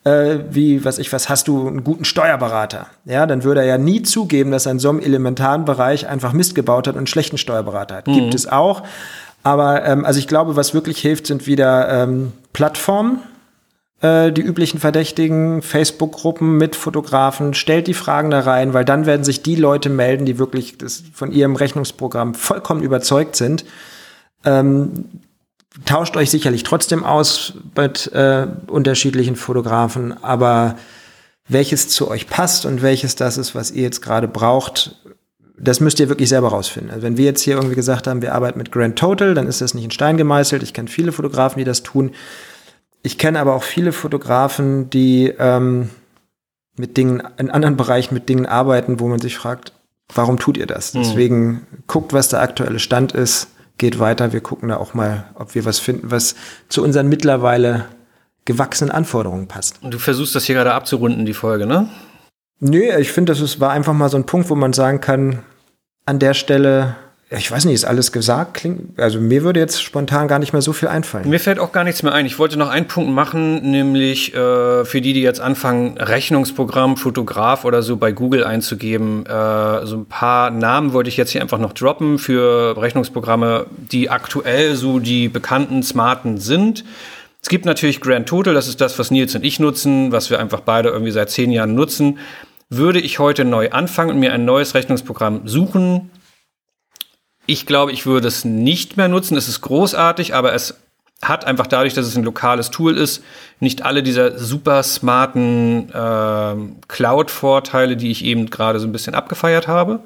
äh, wie, was ich, was hast du, einen guten Steuerberater? Ja, dann würde er ja nie zugeben, dass er in so einem elementaren Bereich einfach Mist gebaut hat und einen schlechten Steuerberater hat. Gibt es auch. Aber ähm, also ich glaube, was wirklich hilft, sind wieder ähm, Plattformen, die üblichen Verdächtigen, Facebook-Gruppen mit Fotografen, stellt die Fragen da rein, weil dann werden sich die Leute melden, die wirklich von ihrem Rechnungsprogramm vollkommen überzeugt sind. Ähm, tauscht euch sicherlich trotzdem aus mit äh, unterschiedlichen Fotografen, aber welches zu euch passt und welches das ist, was ihr jetzt gerade braucht, das müsst ihr wirklich selber rausfinden. Also wenn wir jetzt hier irgendwie gesagt haben, wir arbeiten mit Grand Total, dann ist das nicht in Stein gemeißelt. Ich kenne viele Fotografen, die das tun. Ich kenne aber auch viele Fotografen, die ähm, mit Dingen, in anderen Bereichen mit Dingen arbeiten, wo man sich fragt, warum tut ihr das? Mhm. Deswegen guckt, was der aktuelle Stand ist, geht weiter. Wir gucken da auch mal, ob wir was finden, was zu unseren mittlerweile gewachsenen Anforderungen passt.
Und du versuchst das hier gerade abzurunden, die Folge, ne?
Nö, ich finde, das war einfach mal so ein Punkt, wo man sagen kann, an der Stelle ich weiß nicht, ist alles gesagt? Klingt, also mir würde jetzt spontan gar nicht mehr so viel einfallen.
Mir fällt auch gar nichts mehr ein. Ich wollte noch einen Punkt machen, nämlich äh, für die, die jetzt anfangen, Rechnungsprogramm, Fotograf oder so bei Google einzugeben. Äh, so ein paar Namen wollte ich jetzt hier einfach noch droppen für Rechnungsprogramme, die aktuell so die bekannten, smarten sind. Es gibt natürlich Grand Total, das ist das, was Nils und ich nutzen, was wir einfach beide irgendwie seit zehn Jahren nutzen. Würde ich heute neu anfangen und mir ein neues Rechnungsprogramm suchen, ich glaube, ich würde es nicht mehr nutzen. Es ist großartig, aber es hat einfach dadurch, dass es ein lokales Tool ist, nicht alle dieser super smarten äh, Cloud-Vorteile, die ich eben gerade so ein bisschen abgefeiert habe.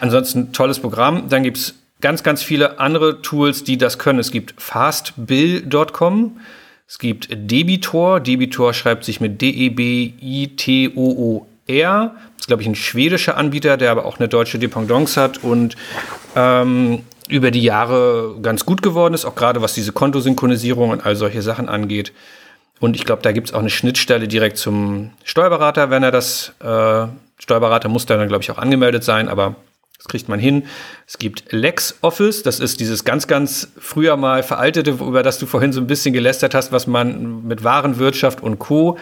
Ansonsten tolles Programm. Dann gibt es ganz, ganz viele andere Tools, die das können. Es gibt fastbill.com. Es gibt Debitor. Debitor schreibt sich mit D-E-B-I-T-O-O R. Das ist, glaube ich, ein schwedischer Anbieter, der aber auch eine deutsche Dependance hat und ähm, über die Jahre ganz gut geworden ist, auch gerade was diese Kontosynchronisierung und all solche Sachen angeht. Und ich glaube, da gibt es auch eine Schnittstelle direkt zum Steuerberater, wenn er das, äh, Steuerberater muss dann, glaube ich, auch angemeldet sein, aber das kriegt man hin. Es gibt LexOffice, das ist dieses ganz, ganz früher mal veraltete, über das du vorhin so ein bisschen gelästert hast, was man mit Warenwirtschaft und Co.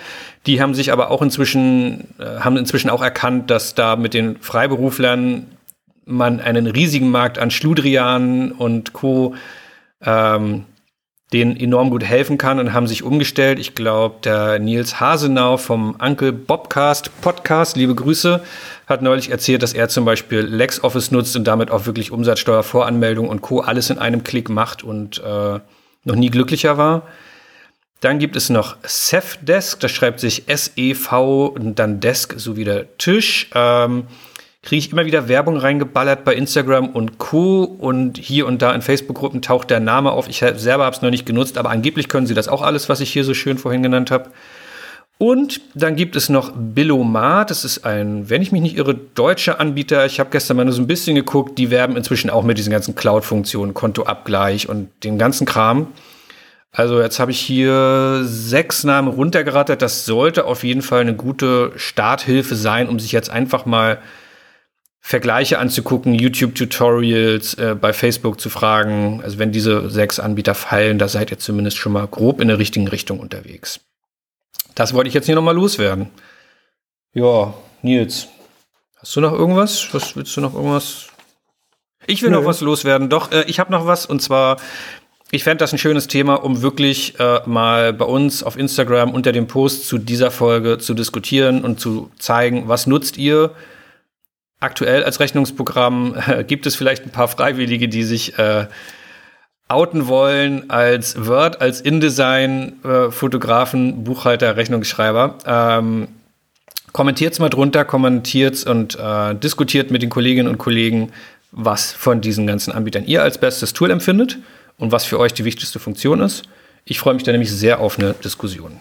Die haben sich aber auch inzwischen, äh, haben inzwischen auch erkannt, dass da mit den Freiberuflern man einen riesigen Markt an Schludrian und Co. Ähm, denen enorm gut helfen kann und haben sich umgestellt. Ich glaube, der Nils Hasenau vom Uncle Bobcast Podcast, liebe Grüße, hat neulich erzählt, dass er zum Beispiel LexOffice nutzt und damit auch wirklich Umsatzsteuervoranmeldung und Co. alles in einem Klick macht und äh, noch nie glücklicher war. Dann gibt es noch Safdesk, das schreibt sich S-E-V und dann Desk, so wie der Tisch. Ähm, kriege ich immer wieder Werbung reingeballert bei Instagram und Co. Und hier und da in Facebook-Gruppen taucht der Name auf. Ich selber habe es noch nicht genutzt, aber angeblich können sie das auch alles, was ich hier so schön vorhin genannt habe. Und dann gibt es noch Billomat. Das ist ein, wenn ich mich nicht irre, deutscher Anbieter. Ich habe gestern mal nur so ein bisschen geguckt. Die werben inzwischen auch mit diesen ganzen Cloud-Funktionen, Kontoabgleich und dem ganzen Kram. Also jetzt habe ich hier sechs Namen runtergerattert. Das sollte auf jeden Fall eine gute Starthilfe sein, um sich jetzt einfach mal Vergleiche anzugucken, YouTube-Tutorials äh, bei Facebook zu fragen. Also wenn diese sechs Anbieter fallen, da seid ihr zumindest schon mal grob in der richtigen Richtung unterwegs. Das wollte ich jetzt hier nochmal loswerden. Ja, Nils, hast du noch irgendwas? Was willst du noch irgendwas? Ich will Nö. noch was loswerden. Doch, äh, ich habe noch was und zwar ich fände das ein schönes Thema, um wirklich äh, mal bei uns auf Instagram unter dem Post zu dieser Folge zu diskutieren und zu zeigen, was nutzt ihr, aktuell als Rechnungsprogramm äh, gibt es vielleicht ein paar Freiwillige, die sich äh, outen wollen als Word, als InDesign, äh, Fotografen, Buchhalter, Rechnungsschreiber. Ähm, kommentiert's mal drunter, kommentiert's und äh, diskutiert mit den Kolleginnen und Kollegen, was von diesen ganzen Anbietern ihr als bestes Tool empfindet und was für euch die wichtigste Funktion ist. Ich freue mich da nämlich sehr auf eine Diskussion.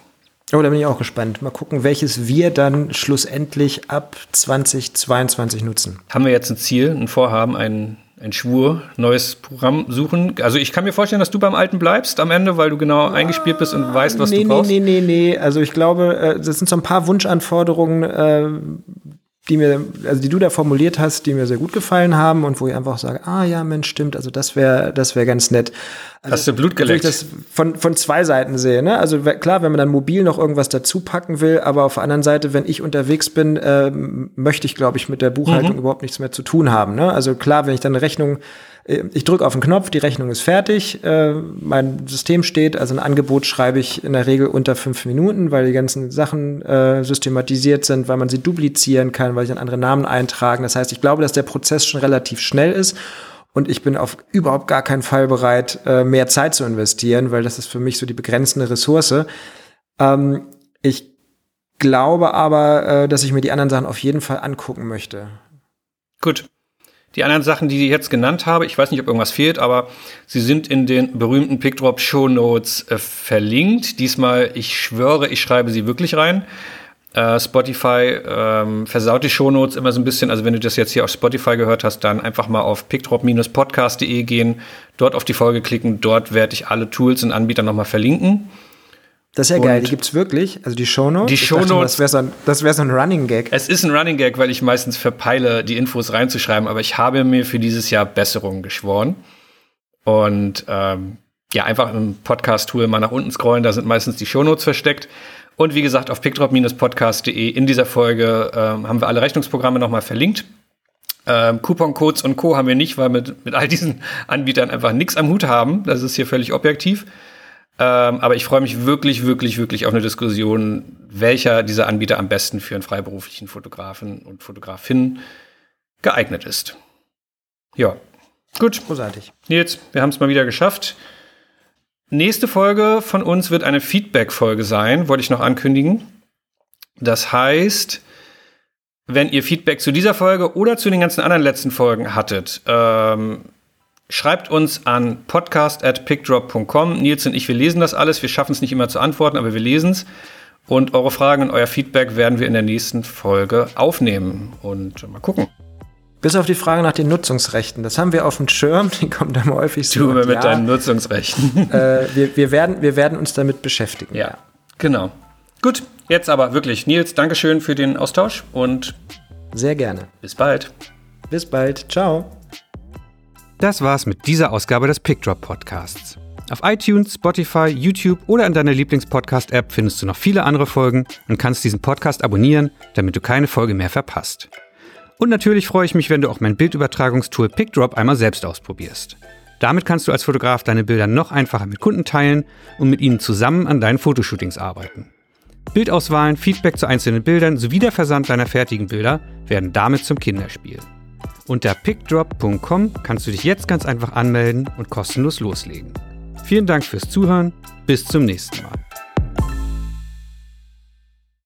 Oh, da bin ich auch gespannt. Mal gucken, welches wir dann schlussendlich ab 2022 nutzen.
Haben wir jetzt ein Ziel, ein Vorhaben, ein, ein Schwur, neues Programm suchen? Also ich kann mir vorstellen, dass du beim Alten bleibst am Ende, weil du genau ah, eingespielt bist und weißt, was
nee,
du brauchst.
Nee, nee, nee, nee. Also ich glaube, äh, das sind so ein paar Wunschanforderungen, äh, die mir, also die du da formuliert hast, die mir sehr gut gefallen haben und wo ich einfach sage, ah ja, Mensch, stimmt, also das wäre, das wäre ganz nett.
Also, hast du Blut geleckt?
Ich das von, von zwei Seiten sehe, ne? Also klar, wenn man dann mobil noch irgendwas dazu packen will, aber auf der anderen Seite, wenn ich unterwegs bin, äh, möchte ich, glaube ich, mit der Buchhaltung mhm. überhaupt nichts mehr zu tun haben, ne? Also klar, wenn ich dann eine Rechnung ich drücke auf den Knopf, die Rechnung ist fertig, äh, mein System steht, also ein Angebot schreibe ich in der Regel unter fünf Minuten, weil die ganzen Sachen äh, systematisiert sind, weil man sie duplizieren kann, weil ich dann andere Namen eintragen. Das heißt, ich glaube, dass der Prozess schon relativ schnell ist und ich bin auf überhaupt gar keinen Fall bereit, äh, mehr Zeit zu investieren, weil das ist für mich so die begrenzende Ressource. Ähm, ich glaube aber, äh, dass ich mir die anderen Sachen auf jeden Fall angucken möchte.
Gut. Die anderen Sachen, die ich jetzt genannt habe, ich weiß nicht, ob irgendwas fehlt, aber sie sind in den berühmten Pickdrop Show Notes äh, verlinkt. Diesmal, ich schwöre, ich schreibe sie wirklich rein. Äh, Spotify ähm, versaut die Shownotes immer so ein bisschen. Also wenn du das jetzt hier auf Spotify gehört hast, dann einfach mal auf pickdrop-podcast.de gehen, dort auf die Folge klicken. Dort werde ich alle Tools und Anbieter nochmal verlinken.
Das ist ja und geil, die gibt es wirklich, also die Shownotes.
Die Shownotes.
Das wäre so, ein, wär so ein Running Gag.
Es ist ein Running Gag, weil ich meistens verpeile, die Infos reinzuschreiben, aber ich habe mir für dieses Jahr Besserungen geschworen. Und ähm, ja, einfach im Podcast-Tool mal nach unten scrollen, da sind meistens die Shownotes versteckt. Und wie gesagt, auf pickdrop-podcast.de in dieser Folge ähm, haben wir alle Rechnungsprogramme nochmal verlinkt. Ähm, Coupon-Codes und Co. haben wir nicht, weil wir mit, mit all diesen Anbietern einfach nichts am Hut haben. Das ist hier völlig objektiv. Ähm, aber ich freue mich wirklich, wirklich, wirklich auf eine Diskussion, welcher dieser Anbieter am besten für einen freiberuflichen Fotografen und Fotografin geeignet ist. Ja, gut.
Großartig.
Nils, wir haben es mal wieder geschafft. Nächste Folge von uns wird eine Feedback-Folge sein, wollte ich noch ankündigen. Das heißt, wenn ihr Feedback zu dieser Folge oder zu den ganzen anderen letzten Folgen hattet, ähm, schreibt uns an podcast.pickdrop.com. Nils und ich, wir lesen das alles. Wir schaffen es nicht immer zu antworten, aber wir lesen es. Und eure Fragen und euer Feedback werden wir in der nächsten Folge aufnehmen und mal gucken.
Bis auf die Frage nach den Nutzungsrechten. Das haben wir auf dem Schirm, die kommen dann häufig
so. Du mit ja, deinen Nutzungsrechten.
Äh, wir, wir, werden, wir werden uns damit beschäftigen.
Ja, genau. Gut, jetzt aber wirklich. Nils, Dankeschön für den Austausch und
sehr gerne.
Bis bald.
Bis bald. Ciao.
Das war's mit dieser Ausgabe des Pickdrop Podcasts. Auf iTunes, Spotify, YouTube oder in deiner Lieblingspodcast-App findest du noch viele andere Folgen und kannst diesen Podcast abonnieren, damit du keine Folge mehr verpasst. Und natürlich freue ich mich, wenn du auch mein Bildübertragungstool PickDrop einmal selbst ausprobierst. Damit kannst du als Fotograf deine Bilder noch einfacher mit Kunden teilen und mit ihnen zusammen an deinen Fotoshootings arbeiten. Bildauswahlen, Feedback zu einzelnen Bildern sowie der Versand deiner fertigen Bilder werden damit zum Kinderspiel. Unter pickdrop.com kannst du dich jetzt ganz einfach anmelden und kostenlos loslegen. Vielen Dank fürs Zuhören, bis zum nächsten Mal.